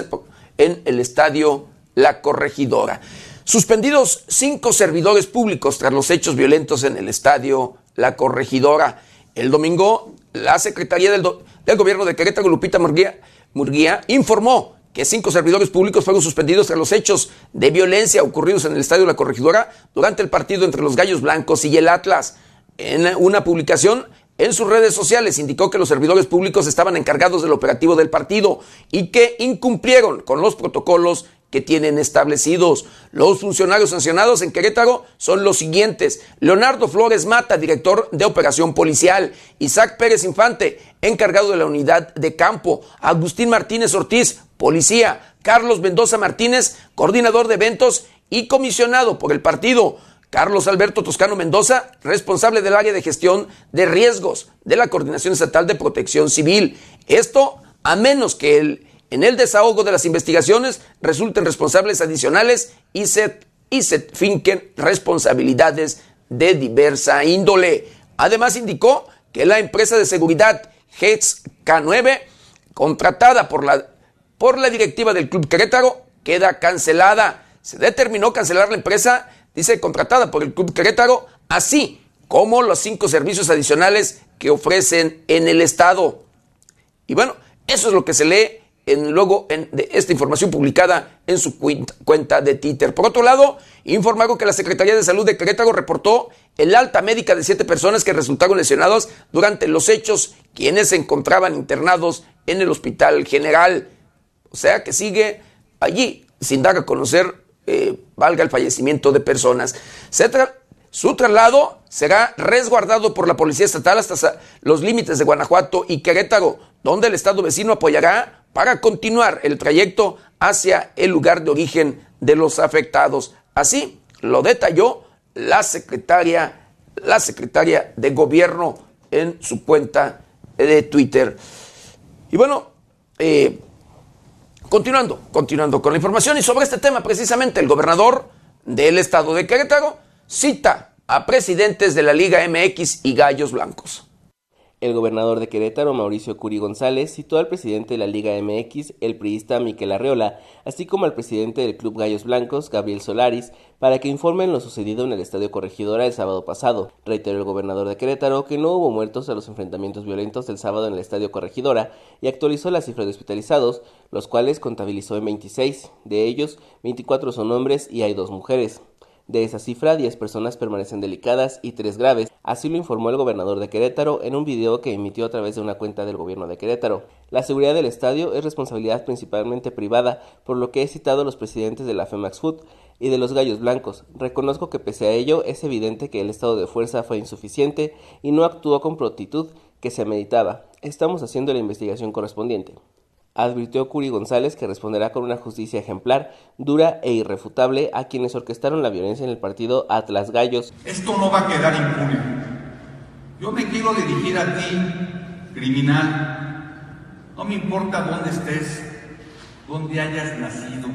en el estadio La Corregidora. Suspendidos cinco servidores públicos tras los hechos violentos en el estadio La Corregidora. El domingo, la Secretaría del, del Gobierno de Querétaro, Lupita Murguía, Murguía, informó que cinco servidores públicos fueron suspendidos tras los hechos de violencia ocurridos en el estadio La Corregidora durante el partido entre los Gallos Blancos y el Atlas. En una publicación en sus redes sociales indicó que los servidores públicos estaban encargados del operativo del partido y que incumplieron con los protocolos que tienen establecidos. Los funcionarios sancionados en Querétaro son los siguientes. Leonardo Flores Mata, director de operación policial. Isaac Pérez Infante, encargado de la unidad de campo. Agustín Martínez Ortiz, policía. Carlos Mendoza Martínez, coordinador de eventos y comisionado por el partido. Carlos Alberto Toscano Mendoza, responsable del área de gestión de riesgos de la Coordinación Estatal de Protección Civil. Esto a menos que el, en el desahogo de las investigaciones resulten responsables adicionales y se, finquen responsabilidades de diversa índole. Además indicó que la empresa de seguridad HETS K9, contratada por la, por la directiva del Club Querétaro, queda cancelada. Se determinó cancelar la empresa dice contratada por el Club Querétaro, así como los cinco servicios adicionales que ofrecen en el Estado. Y bueno, eso es lo que se lee en, luego de esta información publicada en su cuenta, de Twitter. Por otro lado, informaron que la Secretaría de Salud de Querétaro reportó el alta médica de siete personas que resultaron lesionados durante los hechos, quienes se encontraban internados en el Hospital General. O sea que sigue allí sin dar a conocer eh, valga el fallecimiento de personas. su traslado será resguardado por la Policía Estatal hasta los límites de Guanajuato y Querétaro, donde el Estado vecino apoyará para continuar el trayecto hacia el lugar de origen de los afectados. Así lo detalló la secretaria, la secretaria de Gobierno en su cuenta de Twitter. Y bueno, eh, Continuando, continuando con la información y sobre este tema precisamente el gobernador del estado de Querétaro cita a presidentes de la Liga MX y Gallos Blancos.
El gobernador de Querétaro, Mauricio Curi González, citó al presidente de la Liga MX, el priista Miquel Arreola, así como al presidente del Club Gallos Blancos, Gabriel Solaris, para que informen lo sucedido en el Estadio Corregidora el sábado pasado. Reiteró el gobernador de Querétaro que no hubo muertos a los enfrentamientos violentos del sábado en el Estadio Corregidora y actualizó la cifra de hospitalizados, los cuales contabilizó en 26. De ellos, 24 son hombres y hay dos mujeres. De esa cifra, 10 personas permanecen delicadas y 3 graves, así lo informó el gobernador de Querétaro en un video que emitió a través de una cuenta del gobierno de Querétaro. La seguridad del estadio es responsabilidad principalmente privada, por lo que he citado a los presidentes de la FEMAX Food y de los Gallos Blancos. Reconozco que pese a ello es evidente que el estado de fuerza fue insuficiente y no actuó con prontitud que se meditaba. Estamos haciendo la investigación correspondiente advirtió Curi González que responderá con una justicia ejemplar, dura e irrefutable a quienes orquestaron la violencia en el partido Atlas Gallos.
Esto no va a quedar impune. Yo me quiero dirigir a ti, criminal. No me importa dónde estés, dónde hayas nacido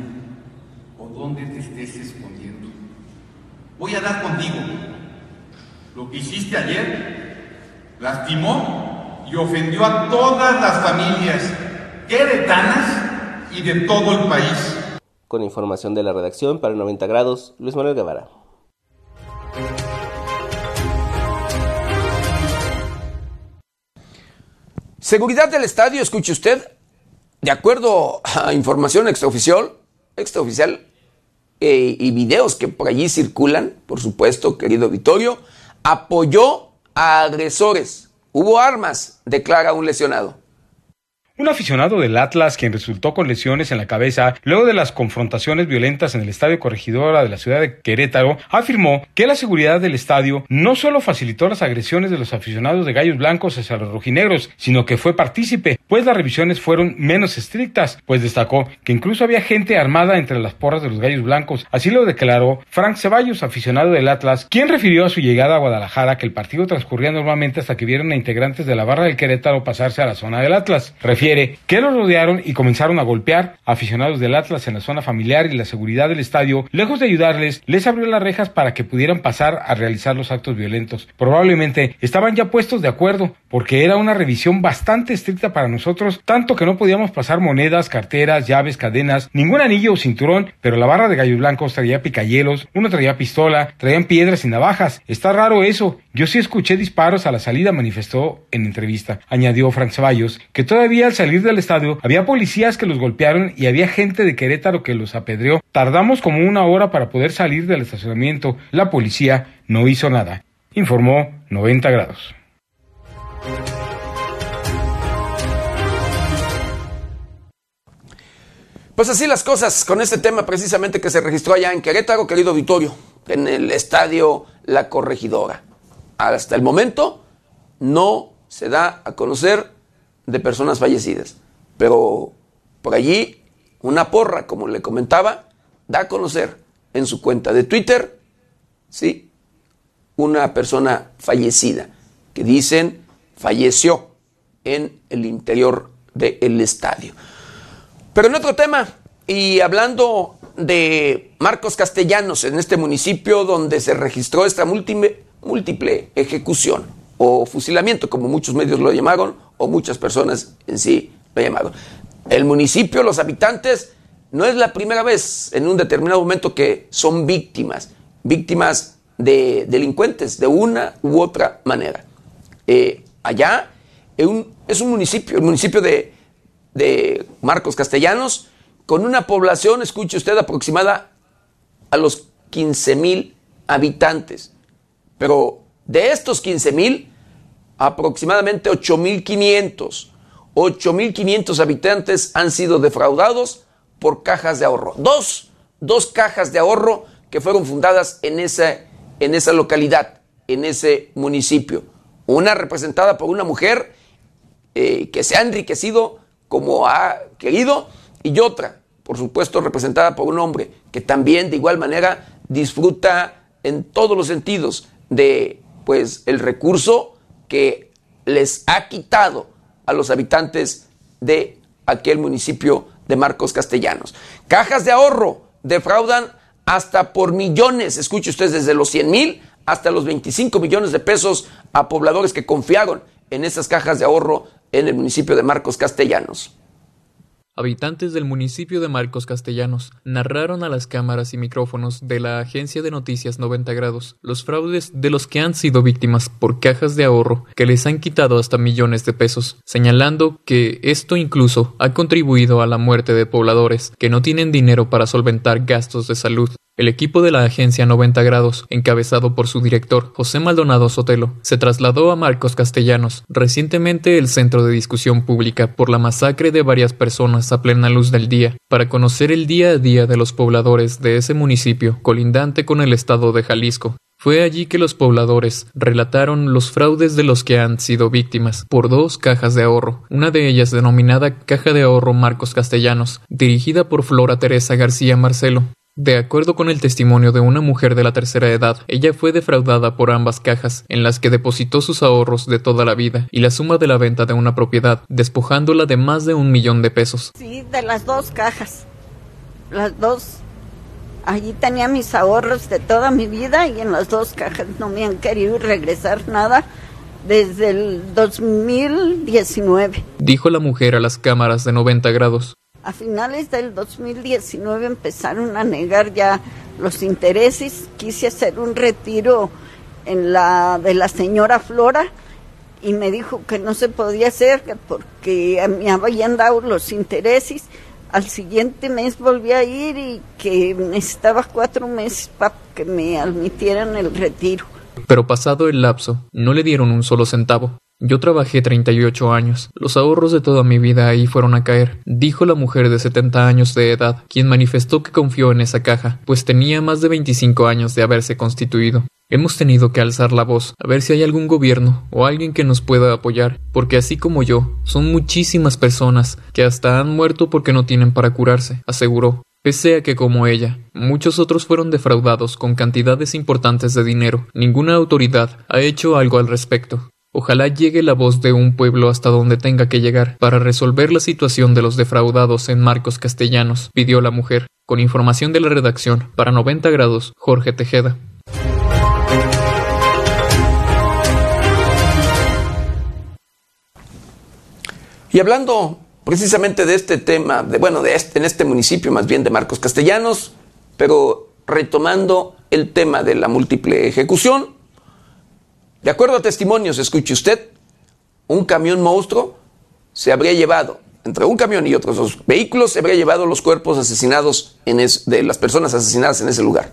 o dónde te estés escondiendo. Voy a dar contigo. Lo que hiciste ayer lastimó y ofendió a todas las familias queretanas y de todo el país.
Con información de la redacción para 90 grados, Luis Manuel Guevara.
Seguridad del estadio, escuche usted, de acuerdo a información extraoficial, extraoficial eh, y videos que por allí circulan, por supuesto, querido Vittorio, apoyó a agresores. Hubo armas, declara un lesionado.
Un aficionado del Atlas, quien resultó con lesiones en la cabeza luego de las confrontaciones violentas en el Estadio Corregidora de la ciudad de Querétaro, afirmó que la seguridad del estadio no solo facilitó las agresiones de los aficionados de Gallos Blancos hacia los rojinegros, sino que fue partícipe, pues las revisiones fueron menos estrictas, pues destacó que incluso había gente armada entre las porras de los Gallos Blancos. Así lo declaró Frank Ceballos, aficionado del Atlas, quien refirió a su llegada a Guadalajara que el partido transcurría normalmente hasta que vieron a integrantes de la barra del Querétaro pasarse a la zona del Atlas. Que los rodearon y comenzaron a golpear aficionados del Atlas en la zona familiar y la seguridad del estadio, lejos de ayudarles, les abrió las rejas para que pudieran pasar a realizar los actos violentos. Probablemente estaban ya puestos de acuerdo, porque era una revisión bastante estricta para nosotros, tanto que no podíamos pasar monedas, carteras, llaves, cadenas, ningún anillo o cinturón, pero la barra de gallos blancos traía picayelos, uno traía pistola, traían piedras y navajas. Está raro eso. Yo sí escuché disparos a la salida, manifestó en entrevista. Añadió Frank Ceballos que todavía al salir del estadio había policías que los golpearon y había gente de Querétaro que los apedreó. Tardamos como una hora para poder salir del estacionamiento. La policía no hizo nada. Informó 90 grados.
Pues así las cosas con este tema precisamente que se registró allá en Querétaro, querido Vitorio, en el estadio La Corregidora. Hasta el momento no se da a conocer de personas fallecidas, pero por allí una porra, como le comentaba, da a conocer en su cuenta de Twitter, sí, una persona fallecida que dicen falleció en el interior del estadio. Pero en otro tema, y hablando de Marcos Castellanos, en este municipio donde se registró esta múltiple ejecución o fusilamiento, como muchos medios lo llamaron, o muchas personas en sí lo llamaron. El municipio, los habitantes, no es la primera vez en un determinado momento que son víctimas, víctimas de delincuentes de una u otra manera. Eh, allá es un municipio, el municipio de de Marcos Castellanos, con una población, escuche usted, aproximada a los 15 mil habitantes. Pero de estos 15 mil, aproximadamente 8.500, 8.500 habitantes han sido defraudados por cajas de ahorro. Dos, dos cajas de ahorro que fueron fundadas en esa, en esa localidad, en ese municipio. Una representada por una mujer eh, que se ha enriquecido como ha querido, y otra, por supuesto, representada por un hombre que también de igual manera disfruta en todos los sentidos de pues el recurso que les ha quitado a los habitantes de aquel municipio de Marcos Castellanos. Cajas de ahorro defraudan hasta por millones, escuche usted, desde los 100 mil hasta los 25 millones de pesos a pobladores que confiaron en esas cajas de ahorro en el municipio de Marcos Castellanos.
Habitantes del municipio de Marcos Castellanos narraron a las cámaras y micrófonos de la agencia de noticias 90 grados los fraudes de los que han sido víctimas por cajas de ahorro que les han quitado hasta millones de pesos, señalando que esto incluso ha contribuido a la muerte de pobladores que no tienen dinero para solventar gastos de salud. El equipo de la agencia 90 grados, encabezado por su director, José Maldonado Sotelo, se trasladó a Marcos Castellanos, recientemente el centro de discusión pública por la masacre de varias personas a plena luz del día, para conocer el día a día de los pobladores de ese municipio colindante con el estado de Jalisco. Fue allí que los pobladores relataron los fraudes de los que han sido víctimas por dos cajas de ahorro, una de ellas denominada Caja de Ahorro Marcos Castellanos, dirigida por Flora Teresa García Marcelo, de acuerdo con el testimonio de una mujer de la tercera edad, ella fue defraudada por ambas cajas, en las que depositó sus ahorros de toda la vida y la suma de la venta de una propiedad, despojándola de más de un millón de pesos.
Sí, de las dos cajas. Las dos. Allí tenía mis ahorros de toda mi vida y en las dos cajas no me han querido regresar nada desde el 2019.
Dijo la mujer a las cámaras de 90 grados.
A finales del 2019 empezaron a negar ya los intereses. Quise hacer un retiro en la de la señora Flora y me dijo que no se podía hacer porque me habían dado los intereses. Al siguiente mes volví a ir y que necesitaba cuatro meses para que me admitieran el retiro.
Pero pasado el lapso, no le dieron un solo centavo. Yo trabajé 38 años. Los ahorros de toda mi vida ahí fueron a caer, dijo la mujer de 70 años de edad, quien manifestó que confió en esa caja, pues tenía más de 25 años de haberse constituido. Hemos tenido que alzar la voz, a ver si hay algún gobierno o alguien que nos pueda apoyar, porque así como yo, son muchísimas personas que hasta han muerto porque no tienen para curarse, aseguró. Pese a que como ella, muchos otros fueron defraudados con cantidades importantes de dinero, ninguna autoridad ha hecho algo al respecto. Ojalá llegue la voz de un pueblo hasta donde tenga que llegar para resolver la situación de los defraudados en Marcos Castellanos, pidió la mujer. Con información de la redacción, para 90 grados, Jorge Tejeda.
Y hablando precisamente de este tema, de, bueno, de este, en este municipio más bien de Marcos Castellanos, pero retomando el tema de la múltiple ejecución, de acuerdo a testimonios, escuche usted, un camión monstruo se habría llevado, entre un camión y otros dos vehículos, se habría llevado los cuerpos asesinados de las personas asesinadas en ese lugar.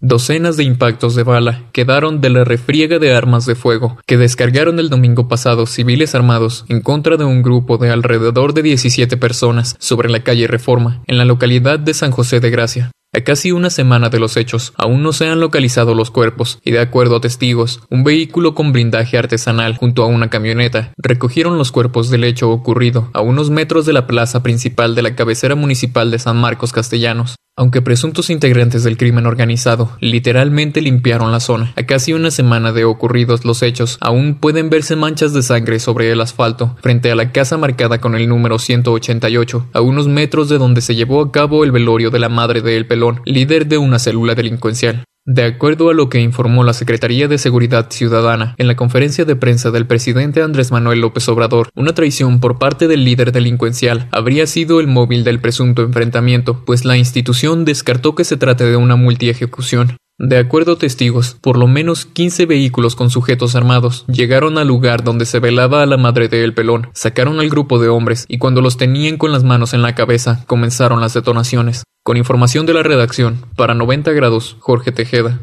Docenas de impactos de bala quedaron de la refriega de armas de fuego que descargaron el domingo pasado civiles armados en contra de un grupo de alrededor de 17 personas sobre la calle Reforma, en la localidad de San José de Gracia. A casi una semana de los hechos, aún no se han localizado los cuerpos, y de acuerdo a testigos, un vehículo con blindaje artesanal junto a una camioneta recogieron los cuerpos del hecho ocurrido a unos metros de la plaza principal de la cabecera municipal de San Marcos Castellanos. Aunque presuntos integrantes del crimen organizado literalmente limpiaron la zona, a casi una semana de ocurridos los hechos, aún pueden verse manchas de sangre sobre el asfalto frente a la casa marcada con el número 188, a unos metros de donde se llevó a cabo el velorio de la madre de El Pelón, líder de una célula delincuencial. De acuerdo a lo que informó la Secretaría de Seguridad Ciudadana en la conferencia de prensa del presidente Andrés Manuel López Obrador, una traición por parte del líder delincuencial habría sido el móvil del presunto enfrentamiento, pues la institución descartó que se trate de una multiejecución. De acuerdo a testigos, por lo menos 15 vehículos con sujetos armados llegaron al lugar donde se velaba a la madre de El Pelón, sacaron al grupo de hombres y cuando los tenían con las manos en la cabeza comenzaron las detonaciones. Con información de la redacción, para 90 grados, Jorge Tejeda.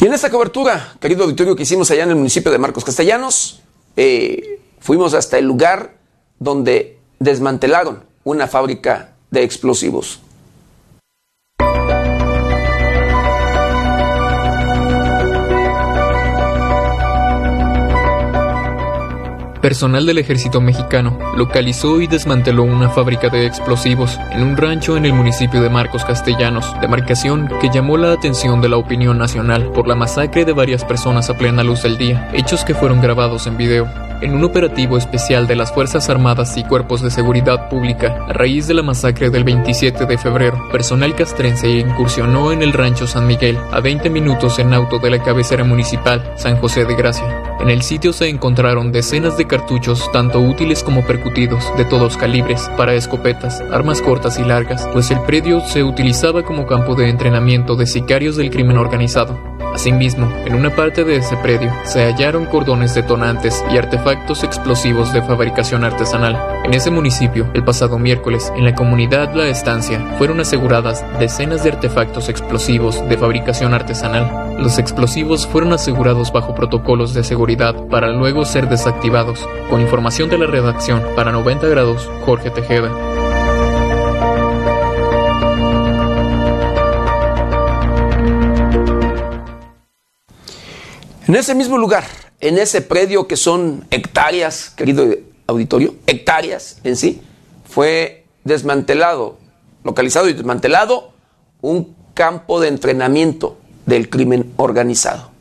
Y en esta cobertura, querido auditorio, que hicimos allá en el municipio de Marcos Castellanos, eh, fuimos hasta el lugar donde desmantelaron una fábrica de explosivos.
Personal del ejército mexicano localizó y desmanteló una fábrica de explosivos en un rancho en el municipio de Marcos Castellanos, demarcación que llamó la atención de la opinión nacional por la masacre de varias personas a plena luz del día, hechos que fueron grabados en video en un operativo especial de las Fuerzas Armadas y Cuerpos de Seguridad Pública a raíz de la masacre del 27 de febrero. Personal castrense incursionó en el rancho San Miguel, a 20 minutos en auto de la cabecera municipal, San José de Gracia. En el sitio se encontraron decenas de cartuchos, tanto útiles como percutidos, de todos calibres, para escopetas, armas cortas y largas, pues el predio se utilizaba como campo de entrenamiento de sicarios del crimen organizado. Asimismo, en una parte de ese predio se hallaron cordones detonantes y artefactos explosivos de fabricación artesanal. En ese municipio, el pasado miércoles, en la comunidad La Estancia, fueron aseguradas decenas de artefactos explosivos de fabricación artesanal. Los explosivos fueron asegurados bajo protocolos de seguridad para luego ser desactivados. Con información de la redacción, para 90 grados, Jorge Tejeda.
En ese mismo lugar, en ese predio que son hectáreas, querido auditorio, hectáreas en sí, fue desmantelado, localizado y desmantelado un campo de entrenamiento del crimen organizado.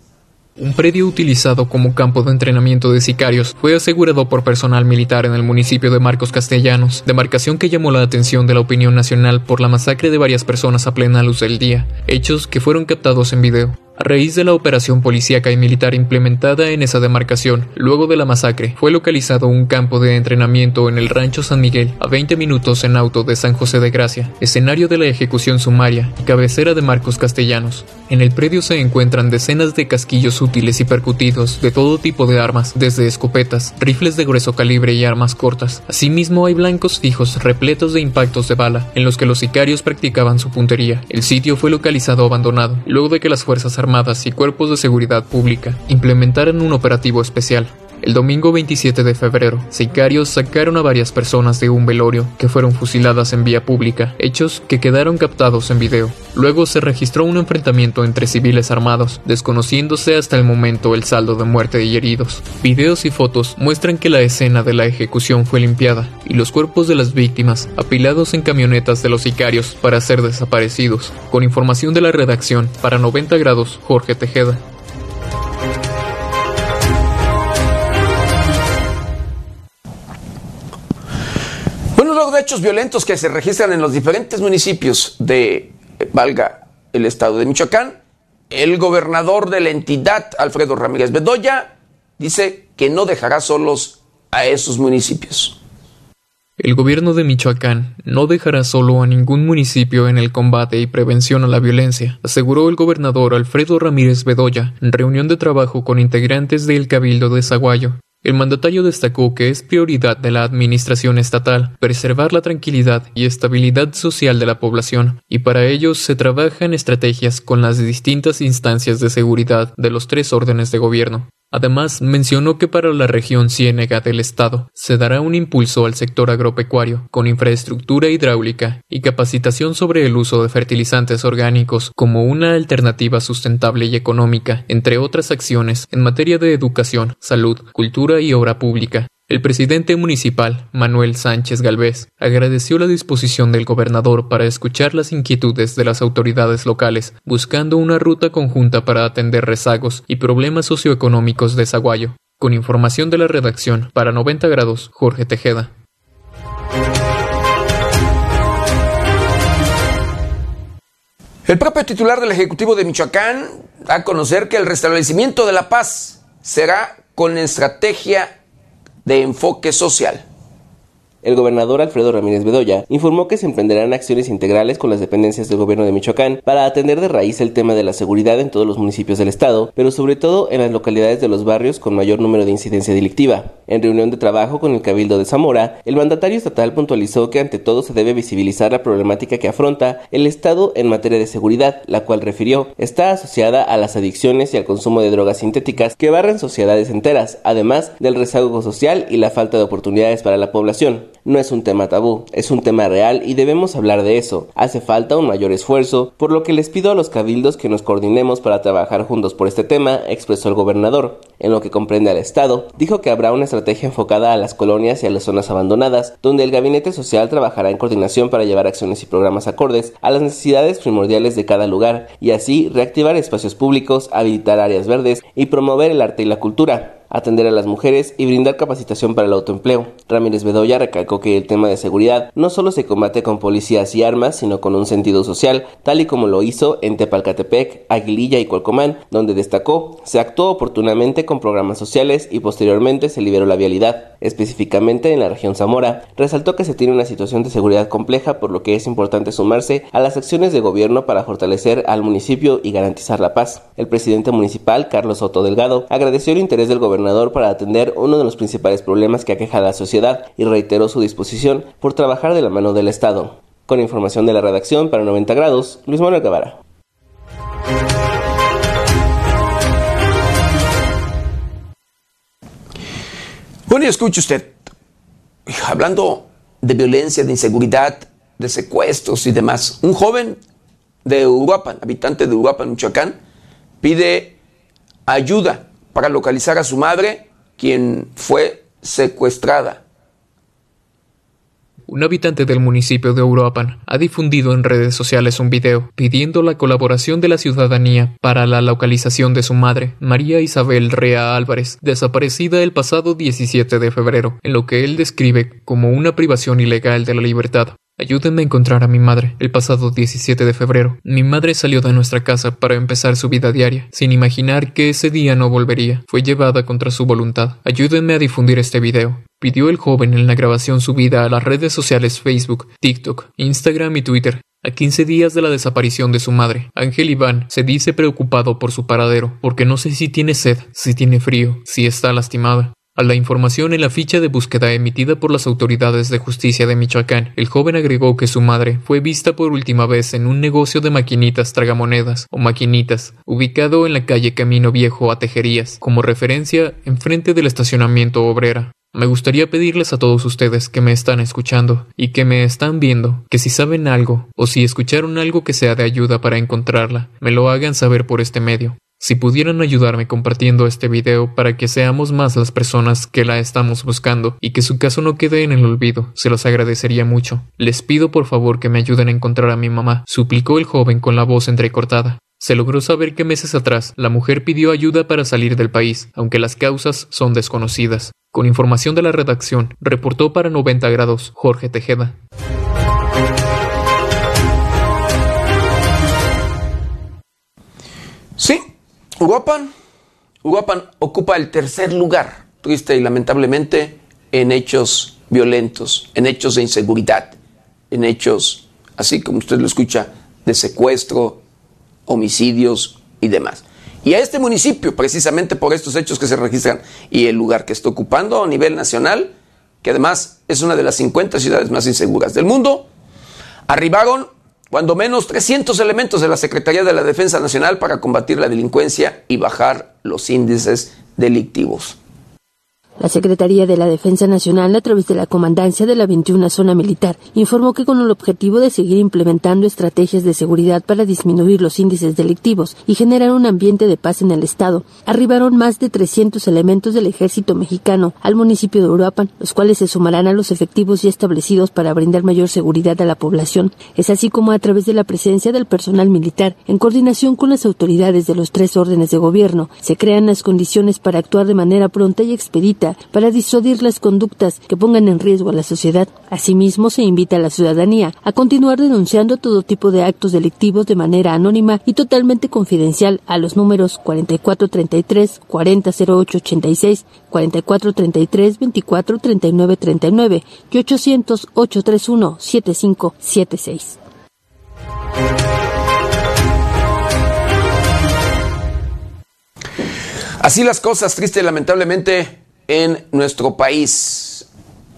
Un predio utilizado como campo de entrenamiento de sicarios fue asegurado por personal militar en el municipio de Marcos Castellanos, demarcación que llamó la atención de la opinión nacional por la masacre de varias personas a plena luz del día, hechos que fueron captados en video. A raíz de la operación policíaca y militar implementada en esa demarcación, luego de la masacre, fue localizado un campo de entrenamiento en el rancho San Miguel, a 20 minutos en auto de San José de Gracia, escenario de la ejecución sumaria y cabecera de Marcos Castellanos. En el predio se encuentran decenas de casquillos útiles y percutidos de todo tipo de armas, desde escopetas, rifles de grueso calibre y armas cortas. Asimismo hay blancos fijos repletos de impactos de bala, en los que los sicarios practicaban su puntería. El sitio fue localizado abandonado, luego de que las Fuerzas Armadas y Cuerpos de Seguridad Pública implementaron un operativo especial. El domingo 27 de febrero, sicarios sacaron a varias personas de un velorio que fueron fusiladas en vía pública, hechos que quedaron captados en video. Luego se registró un enfrentamiento entre civiles armados, desconociéndose hasta el momento el saldo de muerte y heridos. Videos y fotos muestran que la escena de la ejecución fue limpiada y los cuerpos de las víctimas apilados en camionetas de los sicarios para ser desaparecidos. Con información de la redacción, para 90 grados, Jorge Tejeda.
Hechos violentos que se registran en los diferentes municipios de, eh, valga, el estado de Michoacán, el gobernador de la entidad, Alfredo Ramírez Bedoya, dice que no dejará solos a esos municipios.
El gobierno de Michoacán no dejará solo a ningún municipio en el combate y prevención a la violencia, aseguró el gobernador Alfredo Ramírez Bedoya en reunión de trabajo con integrantes del Cabildo de Zaguayo. El mandatario destacó que es prioridad de la administración estatal preservar la tranquilidad y estabilidad social de la población, y para ello se trabaja en estrategias con las distintas instancias de seguridad de los tres órdenes de gobierno. Además, mencionó que para la región ciénega del Estado se dará un impulso al sector agropecuario, con infraestructura hidráulica y capacitación sobre el uso de fertilizantes orgánicos como una alternativa sustentable y económica, entre otras acciones en materia de educación, salud, cultura y obra pública. El presidente municipal, Manuel Sánchez Galvez, agradeció la disposición del gobernador para escuchar las inquietudes de las autoridades locales, buscando una ruta conjunta para atender rezagos y problemas socioeconómicos de Zaguayo. Con información de la redacción, para 90 grados, Jorge Tejeda.
El propio titular del Ejecutivo de Michoacán da a conocer que el restablecimiento de la paz será con estrategia de enfoque social.
El gobernador Alfredo Ramírez Bedoya informó que se emprenderán acciones integrales con las dependencias del gobierno de Michoacán para atender de raíz el tema de la seguridad en todos los municipios del estado, pero sobre todo en las localidades de los barrios con mayor número de incidencia delictiva. En reunión de trabajo con el Cabildo de Zamora, el mandatario estatal puntualizó que ante todo se debe visibilizar la problemática que afronta el Estado en materia de seguridad, la cual refirió está asociada a las adicciones y al consumo de drogas sintéticas que barren sociedades enteras, además del rezago social y la falta de oportunidades para la población no es un tema tabú, es un tema real y debemos hablar de eso. Hace falta un mayor esfuerzo, por lo que les pido a los cabildos que nos coordinemos para trabajar juntos por este tema, expresó el gobernador. En lo que comprende al Estado, dijo que habrá una estrategia enfocada a las colonias y a las zonas abandonadas, donde el gabinete social trabajará en coordinación para llevar acciones y programas acordes a las necesidades primordiales de cada lugar y así reactivar espacios públicos, habilitar áreas verdes y promover el arte y la cultura atender a las mujeres y brindar capacitación para el autoempleo. Ramírez Bedoya recalcó que el tema de seguridad no solo se combate con policías y armas, sino con un sentido social, tal y como lo hizo en Tepalcatepec, Aguililla y Colcomán, donde destacó se actuó oportunamente con programas sociales y posteriormente se liberó la vialidad. Específicamente en la región Zamora, resaltó que se tiene una situación de seguridad compleja, por lo que es importante sumarse a las acciones de gobierno para fortalecer al municipio y garantizar la paz. El presidente municipal, Carlos Soto Delgado, agradeció el interés del para atender uno de los principales problemas que aqueja a la sociedad y reiteró su disposición por trabajar de la mano del Estado. Con información de la redacción para 90 grados, Luis Manuel Guevara.
Bueno, y escuche usted, hablando de violencia, de inseguridad, de secuestros y demás, un joven de Uruapan, habitante de Uruapan, Michoacán, pide ayuda para localizar a su madre, quien fue secuestrada.
Un habitante del municipio de Uruapan ha difundido en redes sociales un video pidiendo la colaboración de la ciudadanía para la localización de su madre, María Isabel Rea Álvarez, desaparecida el pasado 17 de febrero, en lo que él describe como una privación ilegal de la libertad. Ayúdenme a encontrar a mi madre. El pasado 17 de febrero, mi madre salió de nuestra casa para empezar su vida diaria, sin imaginar que ese día no volvería. Fue llevada contra su voluntad. Ayúdenme a difundir este video. Pidió el joven en la grabación subida a las redes sociales Facebook, TikTok, Instagram y Twitter. A 15 días de la desaparición de su madre, Ángel Iván se dice preocupado por su paradero, porque no sé si tiene sed, si tiene frío, si está lastimada. A la información en la ficha de búsqueda emitida por las autoridades de justicia de Michoacán, el joven agregó que su madre fue vista por última vez en un negocio de maquinitas tragamonedas o maquinitas, ubicado en la calle Camino Viejo a Tejerías, como referencia enfrente del estacionamiento obrera. Me gustaría pedirles a todos ustedes que me están escuchando y que me están viendo que si saben algo o si escucharon algo que sea de ayuda para encontrarla, me lo hagan saber por este medio. Si pudieran ayudarme compartiendo este video para que seamos más las personas que la estamos buscando y que su caso no quede en el olvido, se los agradecería mucho. Les pido por favor que me ayuden a encontrar a mi mamá, suplicó el joven con la voz entrecortada. Se logró saber que meses atrás la mujer pidió ayuda para salir del país, aunque las causas son desconocidas. Con información de la redacción, reportó para 90 grados Jorge Tejeda.
Sí, Uruapan, ocupa el tercer lugar, triste y lamentablemente, en hechos violentos, en hechos de inseguridad, en hechos, así como usted lo escucha, de secuestro, homicidios y demás. Y a este municipio, precisamente por estos hechos que se registran y el lugar que está ocupando a nivel nacional, que además es una de las 50 ciudades más inseguras del mundo, arribaron cuando menos 300 elementos de la Secretaría de la Defensa Nacional para combatir la delincuencia y bajar los índices delictivos.
La Secretaría de la Defensa Nacional, a través de la Comandancia de la 21 Zona Militar, informó que con el objetivo de seguir implementando estrategias de seguridad para disminuir los índices delictivos y generar un ambiente de paz en el Estado, arribaron más de 300 elementos del Ejército Mexicano al municipio de Uruapan, los cuales se sumarán a los efectivos ya establecidos para brindar mayor seguridad a la población. Es así como a través de la presencia del personal militar, en coordinación con las autoridades de los tres órdenes de gobierno, se crean las condiciones para actuar de manera pronta y expedita para disuadir las conductas que pongan en riesgo a la sociedad. Asimismo, se invita a la ciudadanía a continuar denunciando todo tipo de actos delictivos de manera anónima y totalmente confidencial a los números 4433 400886, 4433 243939 y 800 831 7576.
Así las cosas, triste y lamentablemente, en nuestro país.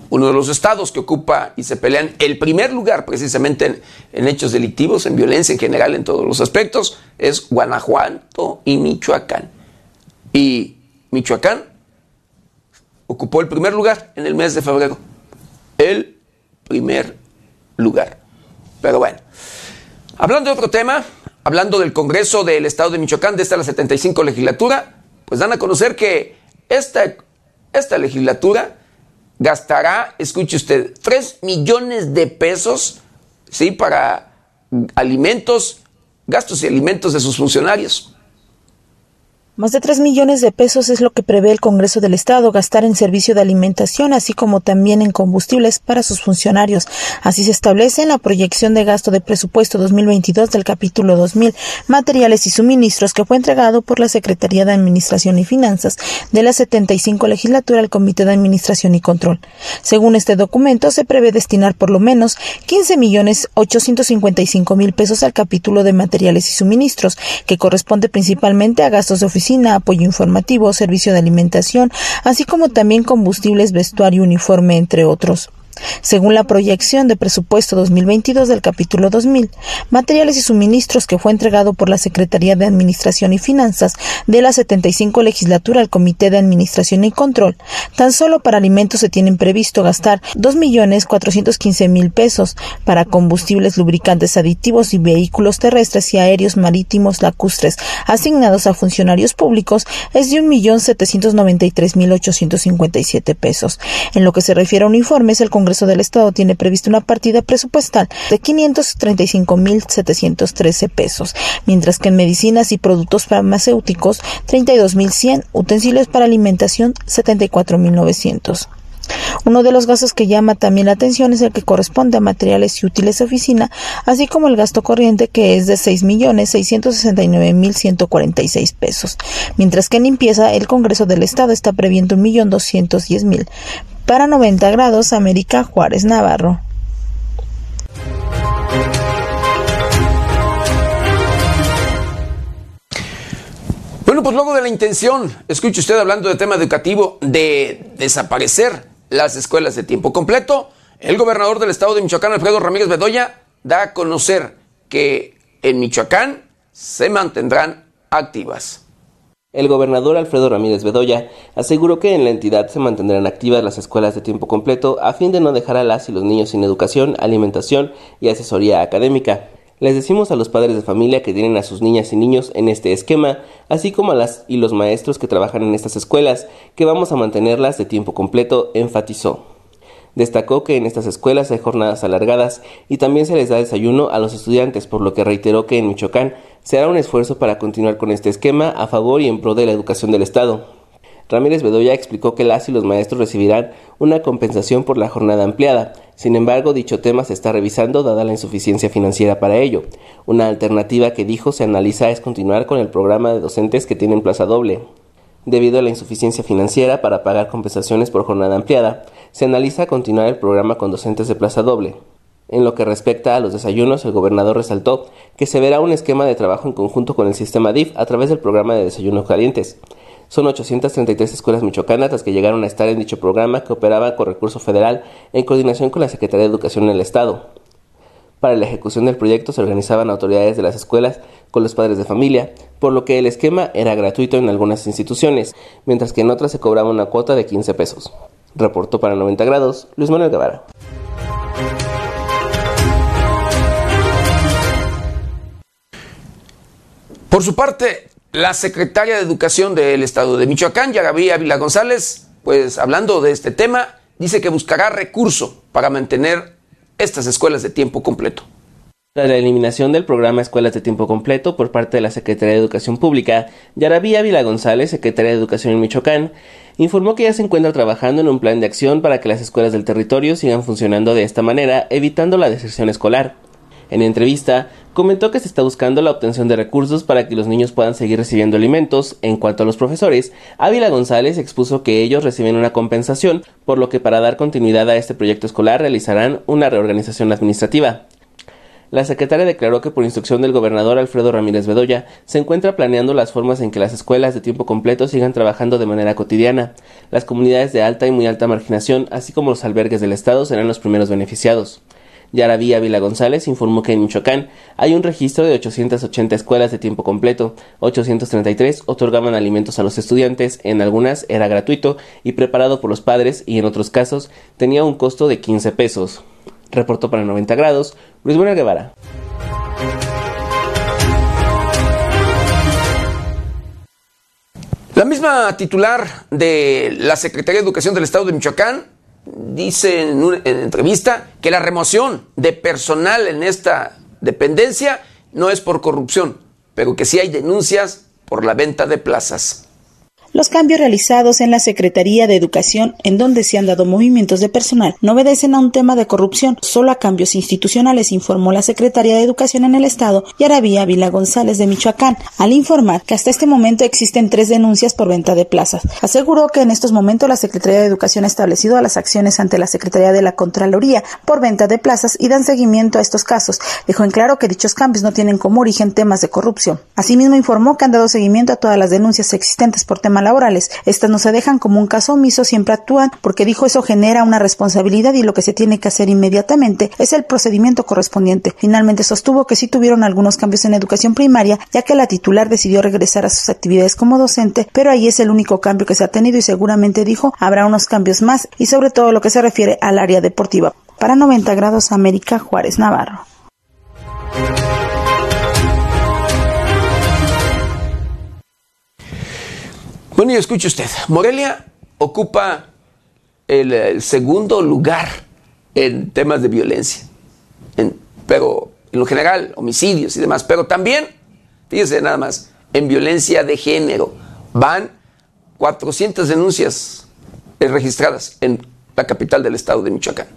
Uno de los estados que ocupa y se pelean el primer lugar precisamente en, hechos delictivos, en violencia en general, en todos los aspectos, es Guanajuato y Michoacán. Y Michoacán ocupó el primer lugar en el mes de febrero. El primer lugar. Pero bueno, hablando de otro tema, hablando del Congreso del Estado de Michoacán, de esta la 75 legislatura, pues dan a conocer que esta esta legislatura gastará, escuche usted, 3 millones de pesos ¿sí? para alimentos, gastos y alimentos de sus funcionarios.
Más de 3 millones de pesos es lo que prevé el Congreso del Estado gastar en servicio de alimentación, así como también en combustibles para sus funcionarios. Así se establece en la proyección de gasto de presupuesto 2022 del capítulo 2000, materiales y suministros, que fue entregado por la Secretaría de Administración y Finanzas de la 75 legislatura al Comité de Administración y Control. Según este documento, se prevé destinar por lo menos 15 millones 855 mil pesos al capítulo de materiales y suministros, que corresponde principalmente a gastos de oficina apoyo informativo, servicio de alimentación, así como también combustibles, vestuario, uniforme, entre otros. Según la proyección de presupuesto 2022 del capítulo 2000, materiales y suministros que fue entregado por la Secretaría de Administración y Finanzas de la 75 legislatura al Comité de Administración y Control, tan solo para alimentos se tienen previsto gastar 2.415.000 pesos, para combustibles, lubricantes aditivos y vehículos terrestres y aéreos marítimos lacustres asignados a funcionarios públicos es de 1.793.857 pesos. En lo que se refiere a uniformes, el Congreso Congreso del Estado tiene previsto una partida presupuestal de 535.713 pesos, mientras que en medicinas y productos farmacéuticos 32.100, utensilios para alimentación 74.900. Uno de los gastos que llama también la atención es el que corresponde a materiales y útiles de oficina, así como el gasto corriente que es de 6.669.146 pesos, mientras que en limpieza el Congreso del Estado está previendo 1.210.000 para 90 grados América Juárez Navarro.
Bueno, pues luego de la intención, escuche usted hablando de tema educativo, de desaparecer las escuelas de tiempo completo, el gobernador del estado de Michoacán, Alfredo Ramírez Bedoya, da a conocer que en Michoacán se mantendrán activas.
El gobernador Alfredo Ramírez Bedoya aseguró que en la entidad se mantendrán activas las escuelas de tiempo completo a fin de no dejar a las y los niños sin educación, alimentación y asesoría académica. Les decimos a los padres de familia que tienen a sus niñas y niños en este esquema, así como a las y los maestros que trabajan en estas escuelas, que vamos a mantenerlas de tiempo completo, enfatizó. Destacó que en estas escuelas hay jornadas alargadas y también se les da desayuno a los estudiantes, por lo que reiteró que en Michoacán se hará un esfuerzo para continuar con este esquema a favor y en pro de la educación del Estado. Ramírez Bedoya explicó que las y los maestros recibirán una compensación por la jornada ampliada. Sin embargo, dicho tema se está revisando dada la insuficiencia financiera para ello. Una alternativa que dijo se analiza es continuar con el programa de docentes que tienen plaza doble. Debido a la insuficiencia financiera para pagar compensaciones por jornada ampliada, se analiza continuar el programa con docentes de plaza doble. En lo que respecta a los desayunos, el gobernador resaltó que se verá un esquema de trabajo en conjunto con el sistema DIF a través del programa de desayunos calientes. Son 833 escuelas michoacanas las que llegaron a estar en dicho programa que operaba con recurso federal en coordinación con la Secretaría de Educación en el Estado. Para la ejecución del proyecto se organizaban autoridades de las escuelas con los padres de familia, por lo que el esquema era gratuito en algunas instituciones, mientras que en otras se cobraba una cuota de 15 pesos. Reportó para 90 grados Luis Manuel Guevara.
Por su parte, la secretaria de Educación del Estado de Michoacán, Yagaví Ávila González, pues hablando de este tema, dice que buscará recurso para mantener estas escuelas de tiempo completo.
Tras la eliminación del programa Escuelas de Tiempo Completo por parte de la Secretaría de Educación Pública, Yaraví Ávila González, secretaria de Educación en Michoacán, informó que ya se encuentra trabajando en un plan de acción para que las escuelas del territorio sigan funcionando de esta manera, evitando la deserción escolar. En entrevista, comentó que se está buscando la obtención de recursos para que los niños puedan seguir recibiendo alimentos. En cuanto a los profesores, Ávila González expuso que ellos reciben una compensación, por lo que para dar continuidad a este proyecto escolar realizarán una reorganización administrativa. La secretaria declaró que por instrucción del gobernador Alfredo Ramírez Bedoya se encuentra planeando las formas en que las escuelas de tiempo completo sigan trabajando de manera cotidiana. Las comunidades de alta y muy alta marginación, así como los albergues del Estado, serán los primeros beneficiados. Yaraví Ávila González informó que en Michoacán hay un registro de 880 escuelas de tiempo completo, 833 otorgaban alimentos a los estudiantes, en algunas era gratuito y preparado por los padres y en otros casos tenía un costo de 15 pesos. Reportó para 90 grados Luis Manuel Guevara.
La misma titular de la Secretaría de Educación del Estado de Michoacán dice en una entrevista que la remoción de personal en esta dependencia no es por corrupción, pero que sí hay denuncias por la venta de plazas.
Los cambios realizados en la Secretaría de Educación, en donde se han dado movimientos de personal, no obedecen a un tema de corrupción, solo a cambios institucionales, informó la Secretaría de Educación en el Estado, Yaravía Vila González de Michoacán, al informar que hasta este momento existen tres denuncias por venta de plazas. Aseguró que en estos momentos la Secretaría de Educación ha establecido las acciones ante la Secretaría de la Contraloría por venta de plazas y dan seguimiento a estos casos. Dejó en claro que dichos cambios no tienen como origen temas de corrupción. Asimismo, informó que han dado seguimiento a todas las denuncias existentes por tema laborales. Estas no se dejan como un caso omiso, siempre actúan porque dijo eso genera una responsabilidad y lo que se tiene que hacer inmediatamente es el procedimiento correspondiente. Finalmente sostuvo que sí tuvieron algunos cambios en educación primaria, ya que la titular decidió regresar a sus actividades como docente, pero ahí es el único cambio que se ha tenido y seguramente dijo habrá unos cambios más y sobre todo lo que se refiere al área deportiva. Para 90 grados América Juárez Navarro.
Bueno, y escuche usted, Morelia ocupa el, el segundo lugar en temas de violencia, en- pero en lo general, homicidios y demás, pero también, fíjese nada más, en violencia de género. Van 400 denuncias registradas en la capital del estado de Michoacán.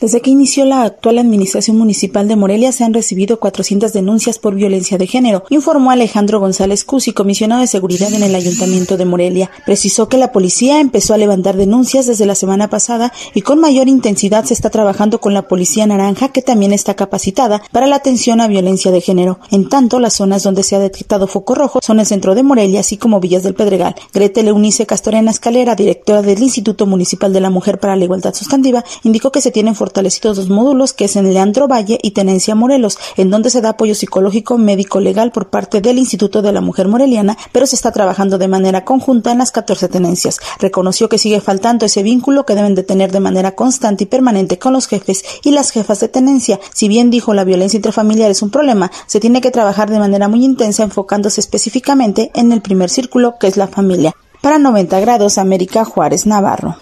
Desde que inició la actual administración municipal de Morelia se han recibido 400 denuncias por violencia de género, informó Alejandro González Cusi, comisionado de seguridad en el Ayuntamiento de Morelia. Precisó que la policía empezó a levantar denuncias desde la semana pasada y con mayor intensidad se está trabajando con la Policía Naranja, que también está capacitada para la atención a violencia de género. En tanto, las zonas donde se ha detectado foco rojo son el centro de Morelia, así como Villas del Pedregal. Grete Leunice Castorena Escalera, directora del Instituto Municipal de la Mujer para la Igualdad Sustantiva, indicó que se tienen fortalecidos dos módulos que es en Leandro Valle y Tenencia Morelos, en donde se da apoyo psicológico médico legal por parte del Instituto de la Mujer Moreliana, pero se está trabajando de manera conjunta en las 14 tenencias. Reconoció que sigue faltando ese vínculo que deben de tener de manera constante y permanente con los jefes y las jefas de tenencia. Si bien dijo la violencia intrafamiliar es un problema, se tiene que trabajar de manera muy intensa enfocándose específicamente en el primer círculo que es la familia. Para 90 grados América Juárez Navarro.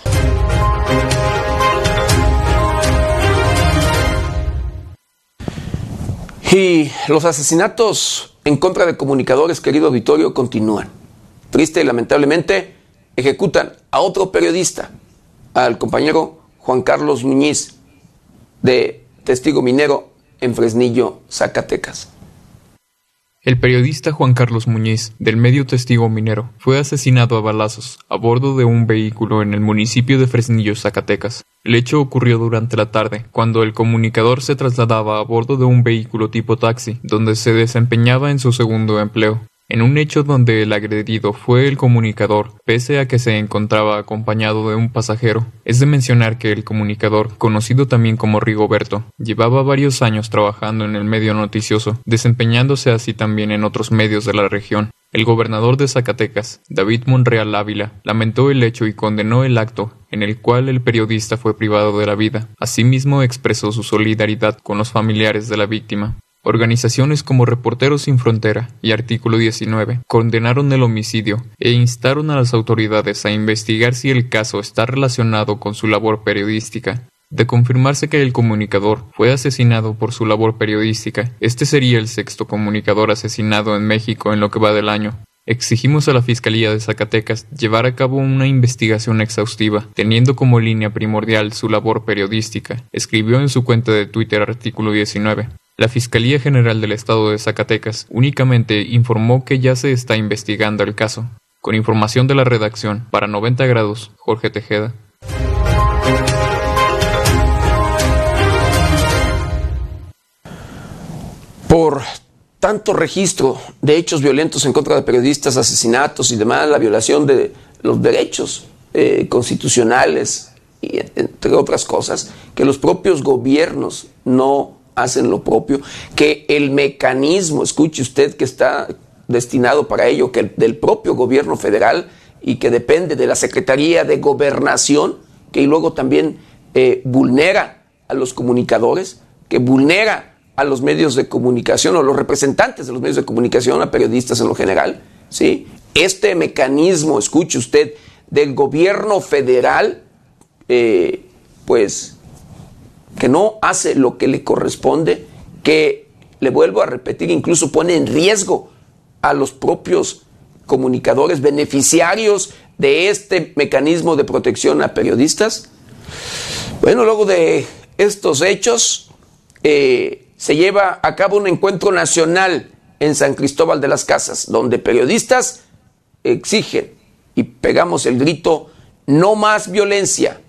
Y los asesinatos en contra de comunicadores, querido auditorio, continúan. Triste y lamentablemente ejecutan a otro periodista, al compañero Juan Carlos Muñiz, de testigo minero en Fresnillo, Zacatecas.
El periodista Juan Carlos Muñiz, del medio Testigo Minero, fue asesinado a balazos a bordo de un vehículo en el municipio de Fresnillo, Zacatecas. El hecho ocurrió durante la tarde, cuando el comunicador se trasladaba a bordo de un vehículo tipo taxi, donde se desempeñaba en su segundo empleo en un hecho donde el agredido fue el comunicador, pese a que se encontraba acompañado de un pasajero. Es de mencionar que el comunicador, conocido también como Rigoberto, llevaba varios años trabajando en el medio noticioso, desempeñándose así también en otros medios de la región. El gobernador de Zacatecas, David Monreal Ávila, lamentó el hecho y condenó el acto en el cual el periodista fue privado de la vida. Asimismo expresó su solidaridad con los familiares de la víctima. Organizaciones como Reporteros Sin Frontera y Artículo 19 condenaron el homicidio e instaron a las autoridades a investigar si el caso está relacionado con su labor periodística. De confirmarse que el comunicador fue asesinado por su labor periodística, este sería el sexto comunicador asesinado en México en lo que va del año. Exigimos a la Fiscalía de Zacatecas llevar a cabo una investigación exhaustiva, teniendo como línea primordial su labor periodística, escribió en su cuenta de Twitter artículo 19. La Fiscalía General del Estado de Zacatecas únicamente informó que ya se está investigando el caso. Con información de la redacción, para 90 grados, Jorge Tejeda.
Por tanto registro de hechos violentos en contra de periodistas, asesinatos y demás, la violación de los derechos eh, constitucionales, y entre otras cosas, que los propios gobiernos no hacen lo propio, que el mecanismo, escuche usted, que está destinado para ello, que del propio gobierno federal y que depende de la Secretaría de Gobernación, que luego también eh, vulnera a los comunicadores, que vulnera a los medios de comunicación o los representantes de los medios de comunicación, a periodistas en lo general, ¿sí? Este mecanismo, escuche usted, del gobierno federal, eh, pues que no hace lo que le corresponde, que, le vuelvo a repetir, incluso pone en riesgo a los propios comunicadores beneficiarios de este mecanismo de protección a periodistas. Bueno, luego de estos hechos, eh, se lleva a cabo un encuentro nacional en San Cristóbal de las Casas, donde periodistas exigen y pegamos el grito, no más violencia,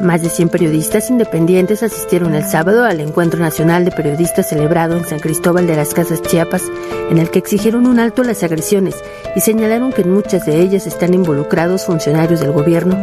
más de 100 periodistas independientes asistieron el sábado al Encuentro Nacional de Periodistas celebrado en San Cristóbal de las Casas Chiapas, en el que exigieron un alto a las agresiones y señalaron que en muchas de ellas están involucrados funcionarios del gobierno.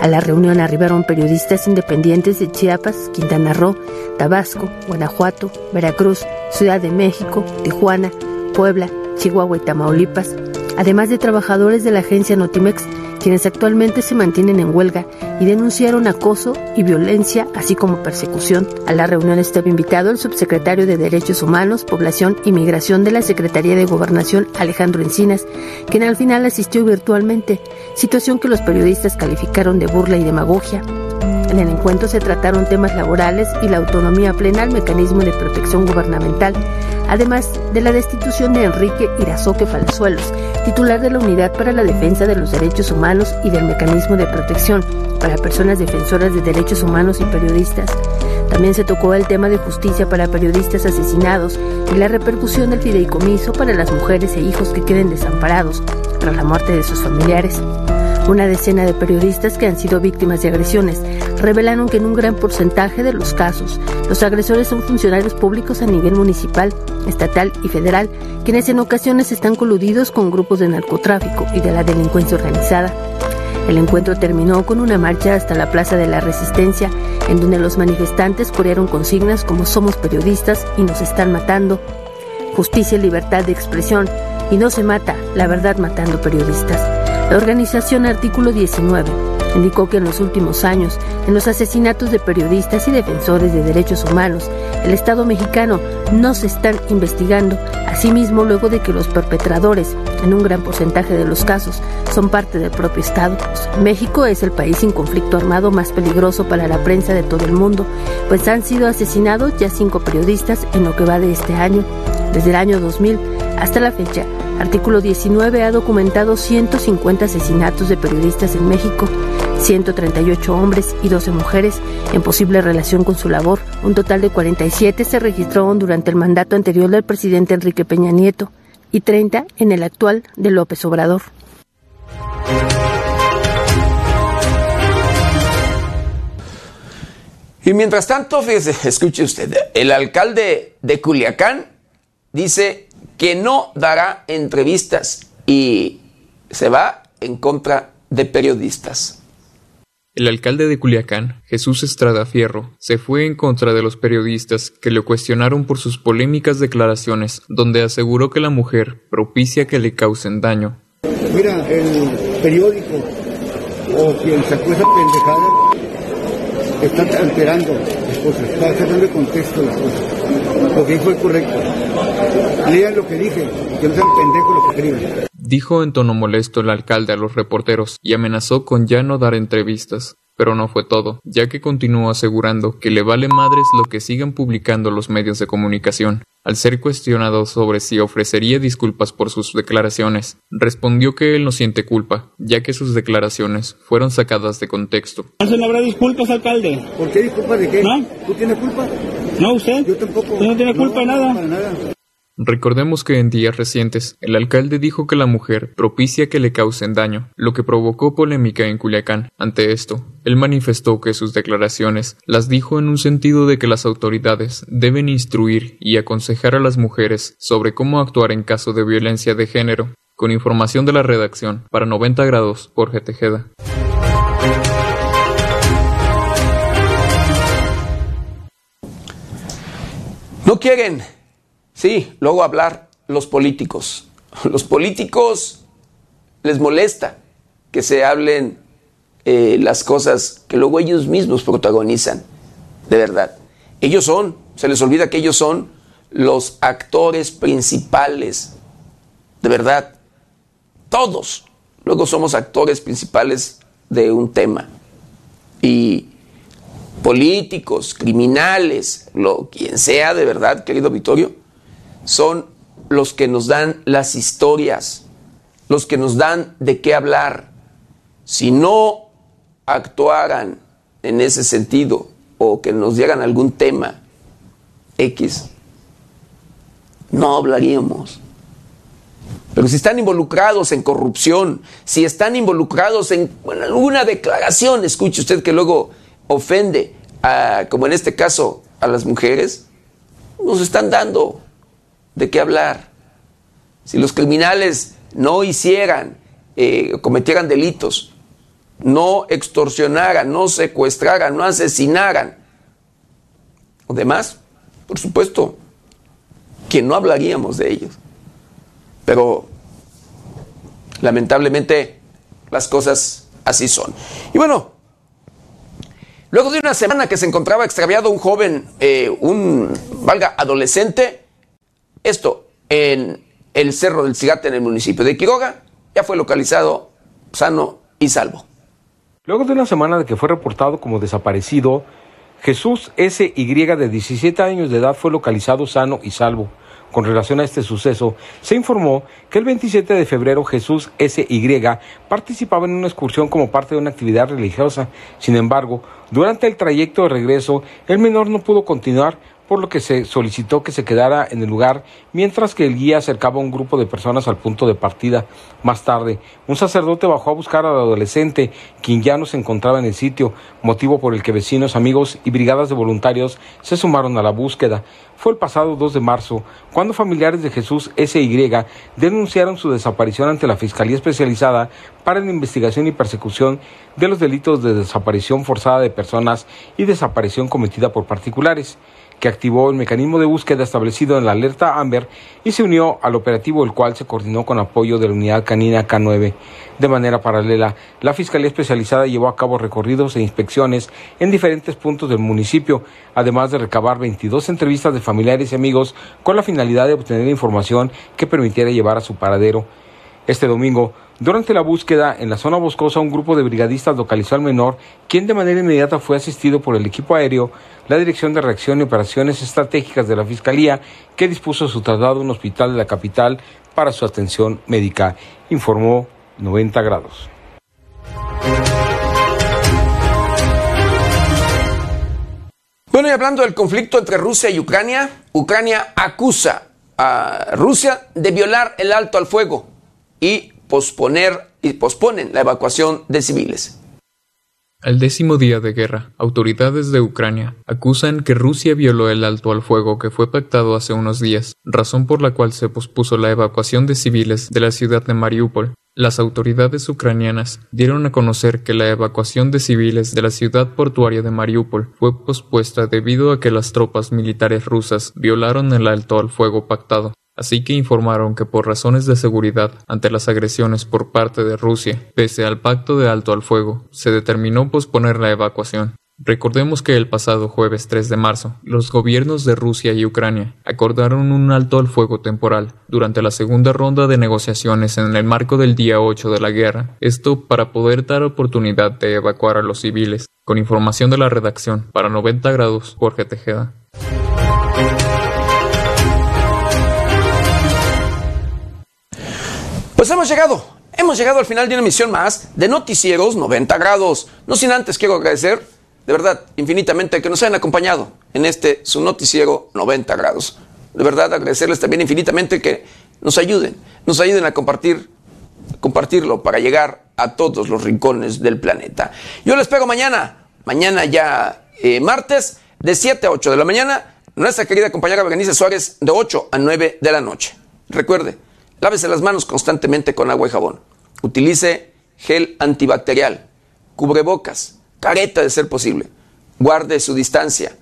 A la reunión arribaron periodistas independientes de Chiapas, Quintana Roo, Tabasco, Guanajuato, Veracruz, Ciudad de México, Tijuana, Puebla, Chihuahua y Tamaulipas, además de trabajadores de la agencia Notimex quienes actualmente se mantienen en huelga y denunciaron acoso y violencia, así como persecución. A la reunión estaba invitado el subsecretario de Derechos Humanos, Población y Migración de la Secretaría de Gobernación, Alejandro Encinas, quien al final asistió virtualmente, situación que los periodistas calificaron de burla y demagogia. En el encuentro se trataron temas laborales y la autonomía plena al mecanismo de protección gubernamental, además de la destitución de Enrique Irazoque Palazuelos, titular de la Unidad para la Defensa de los Derechos Humanos y del Mecanismo de Protección para Personas Defensoras de Derechos Humanos y Periodistas. También se tocó el tema de justicia para periodistas asesinados y la repercusión del fideicomiso para las mujeres e hijos que queden desamparados tras la muerte de sus familiares. Una decena de periodistas que han sido víctimas de agresiones revelaron que en un gran porcentaje de los casos los agresores son funcionarios públicos a nivel municipal, estatal y federal, quienes en ocasiones están coludidos con grupos de narcotráfico y de la delincuencia organizada. El encuentro terminó con una marcha hasta la Plaza de la Resistencia, en donde los manifestantes corearon consignas como somos periodistas y nos están matando, justicia y libertad de expresión, y no se mata, la verdad matando periodistas. La organización Artículo 19 indicó que en los últimos años, en los asesinatos de periodistas y defensores de derechos humanos, el Estado mexicano no se están investigando, asimismo luego de que los perpetradores, en un gran porcentaje de los casos, son parte del propio Estado. México es el país sin conflicto armado más peligroso para la prensa de todo el mundo, pues han sido asesinados ya cinco periodistas en lo que va de este año. Desde el año 2000 hasta la fecha, Artículo 19 ha documentado 150 asesinatos de periodistas en México, 138 hombres y 12 mujeres en posible relación con su labor. Un total de 47 se registraron durante el mandato anterior del presidente Enrique Peña Nieto y 30 en el actual de López Obrador.
Y mientras tanto, fíjese, escuche usted, el alcalde de Culiacán dice que no dará entrevistas y se va en contra de periodistas.
El alcalde de Culiacán, Jesús Estrada Fierro, se fue en contra de los periodistas que le cuestionaron por sus polémicas declaraciones, donde aseguró que la mujer propicia que le causen daño.
Mira, el periódico o quien sacó esa pendejada está alterando las cosas, está sacando de contexto las cosas. Lo que dijo correcto. Lean lo que dije, que no sean pendejos lo que escriben.
Dijo en tono molesto el alcalde a los reporteros y amenazó con ya no dar entrevistas. Pero no fue todo, ya que continuó asegurando que le vale madres lo que sigan publicando los medios de comunicación. Al ser cuestionado sobre si ofrecería disculpas por sus declaraciones, respondió que él no siente culpa, ya que sus declaraciones fueron sacadas de contexto.
¿No habrá disculpas, alcalde?
¿Por qué disculpas de qué?
¿No?
¿Tú tienes culpa?
No, usted.
Yo tampoco.
¿Usted no tiene culpa de nada?
Para nada.
Recordemos que en días recientes el alcalde dijo que la mujer propicia que le causen daño, lo que provocó polémica en Culiacán. Ante esto, él manifestó que sus declaraciones las dijo en un sentido de que las autoridades deben instruir y aconsejar a las mujeres sobre cómo actuar en caso de violencia de género. Con información de la redacción, para 90 grados, Jorge Tejeda.
No quieren, sí, luego hablar los políticos. (laughs) Los políticos les molesta que se hablen eh, las cosas que luego ellos mismos protagonizan, de verdad. Ellos son, se les olvida que ellos son los actores principales, de verdad. Todos luego somos actores principales de un tema. Y políticos, criminales, lo quien sea de verdad, querido Vittorio, son los que nos dan las historias, los que nos dan de qué hablar. Si no actuaran en ese sentido o que nos dieran algún tema X, no hablaríamos. Pero si están involucrados en corrupción, si están involucrados en alguna declaración, escuche usted que luego ofende, como en este caso, a las mujeres, nos están dando de qué hablar. Si los criminales no hicieran, eh, cometieran delitos, no extorsionaran, no secuestraran, no asesinaran, o demás, por supuesto, que no hablaríamos de ellos. Pero lamentablemente las cosas así son. Y bueno, luego de una semana que se encontraba extraviado un joven, eh, un, valga, adolescente, esto en el Cerro del Cigate en el municipio de Quiroga, ya fue localizado sano y salvo.
Luego de una semana de que fue reportado como desaparecido, Jesús S.Y. de 17 años de edad fue localizado sano y salvo. Con relación a este suceso, se informó que el 27 de febrero Jesús S.Y. participaba en una excursión como parte de una actividad religiosa. Sin embargo, durante el trayecto de regreso, el menor no pudo continuar por lo que se solicitó que se quedara en el lugar mientras que el guía acercaba a un grupo de personas al punto de partida. Más tarde, un sacerdote bajó a buscar al adolescente, quien ya no se encontraba en el sitio, motivo por el que vecinos, amigos y brigadas de voluntarios se sumaron a la búsqueda. Fue el pasado 2 de marzo cuando familiares de Jesús S.Y. denunciaron su desaparición ante la Fiscalía Especializada para la Investigación y Persecución de los delitos de desaparición forzada de personas y desaparición cometida por particulares que activó el mecanismo de búsqueda establecido en la alerta Amber y se unió al operativo el cual se coordinó con apoyo de la unidad canina K9. De manera paralela, la Fiscalía Especializada llevó a cabo recorridos e inspecciones en diferentes puntos del municipio, además de recabar 22 entrevistas de familiares y amigos con la finalidad de obtener información que permitiera llevar a su paradero. Este domingo, durante la búsqueda en la zona boscosa, un grupo de brigadistas localizó al menor, quien de manera inmediata fue asistido por el equipo aéreo, la Dirección de Reacción y Operaciones Estratégicas de la Fiscalía, que dispuso su traslado a un hospital de la capital para su atención médica, informó 90 grados.
Bueno, y hablando del conflicto entre Rusia y Ucrania, Ucrania acusa a Rusia de violar el alto al fuego y posponer y posponen la evacuación de civiles.
Al décimo día de guerra, autoridades de Ucrania acusan que Rusia violó el alto al fuego que fue pactado hace unos días, razón por la cual se pospuso la evacuación de civiles de la ciudad de Mariupol. Las autoridades ucranianas dieron a conocer que la evacuación de civiles de la ciudad portuaria de Mariupol fue pospuesta debido a que las tropas militares rusas violaron el alto al fuego pactado así que informaron que por razones de seguridad ante las agresiones por parte de Rusia, pese al pacto de alto al fuego, se determinó posponer la evacuación. Recordemos que el pasado jueves 3 de marzo, los gobiernos de Rusia y Ucrania acordaron un alto al fuego temporal durante la segunda ronda de negociaciones en el marco del día 8 de la guerra, esto para poder dar oportunidad de evacuar a los civiles. Con información de la redacción, para 90 grados, Jorge Tejeda.
Pues hemos llegado, hemos llegado al final de una emisión más de Noticieros 90 grados. No sin antes quiero agradecer, de verdad, infinitamente que nos hayan acompañado en este su noticiero 90 grados. De verdad, agradecerles también infinitamente que nos ayuden, nos ayuden a compartir, compartirlo para llegar a todos los rincones del planeta. Yo les pego mañana, mañana ya eh, martes, de 7 a 8 de la mañana, nuestra querida compañera Berenice Suárez, de 8 a 9 de la noche. Recuerde, Lávese las manos constantemente con agua y jabón. Utilice gel antibacterial, cubrebocas, careta de ser posible. Guarde su distancia,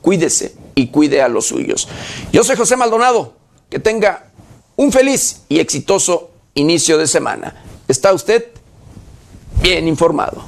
cuídese y cuide a los suyos. Yo soy José Maldonado. Que tenga un feliz y exitoso inicio de semana. ¿Está usted bien informado?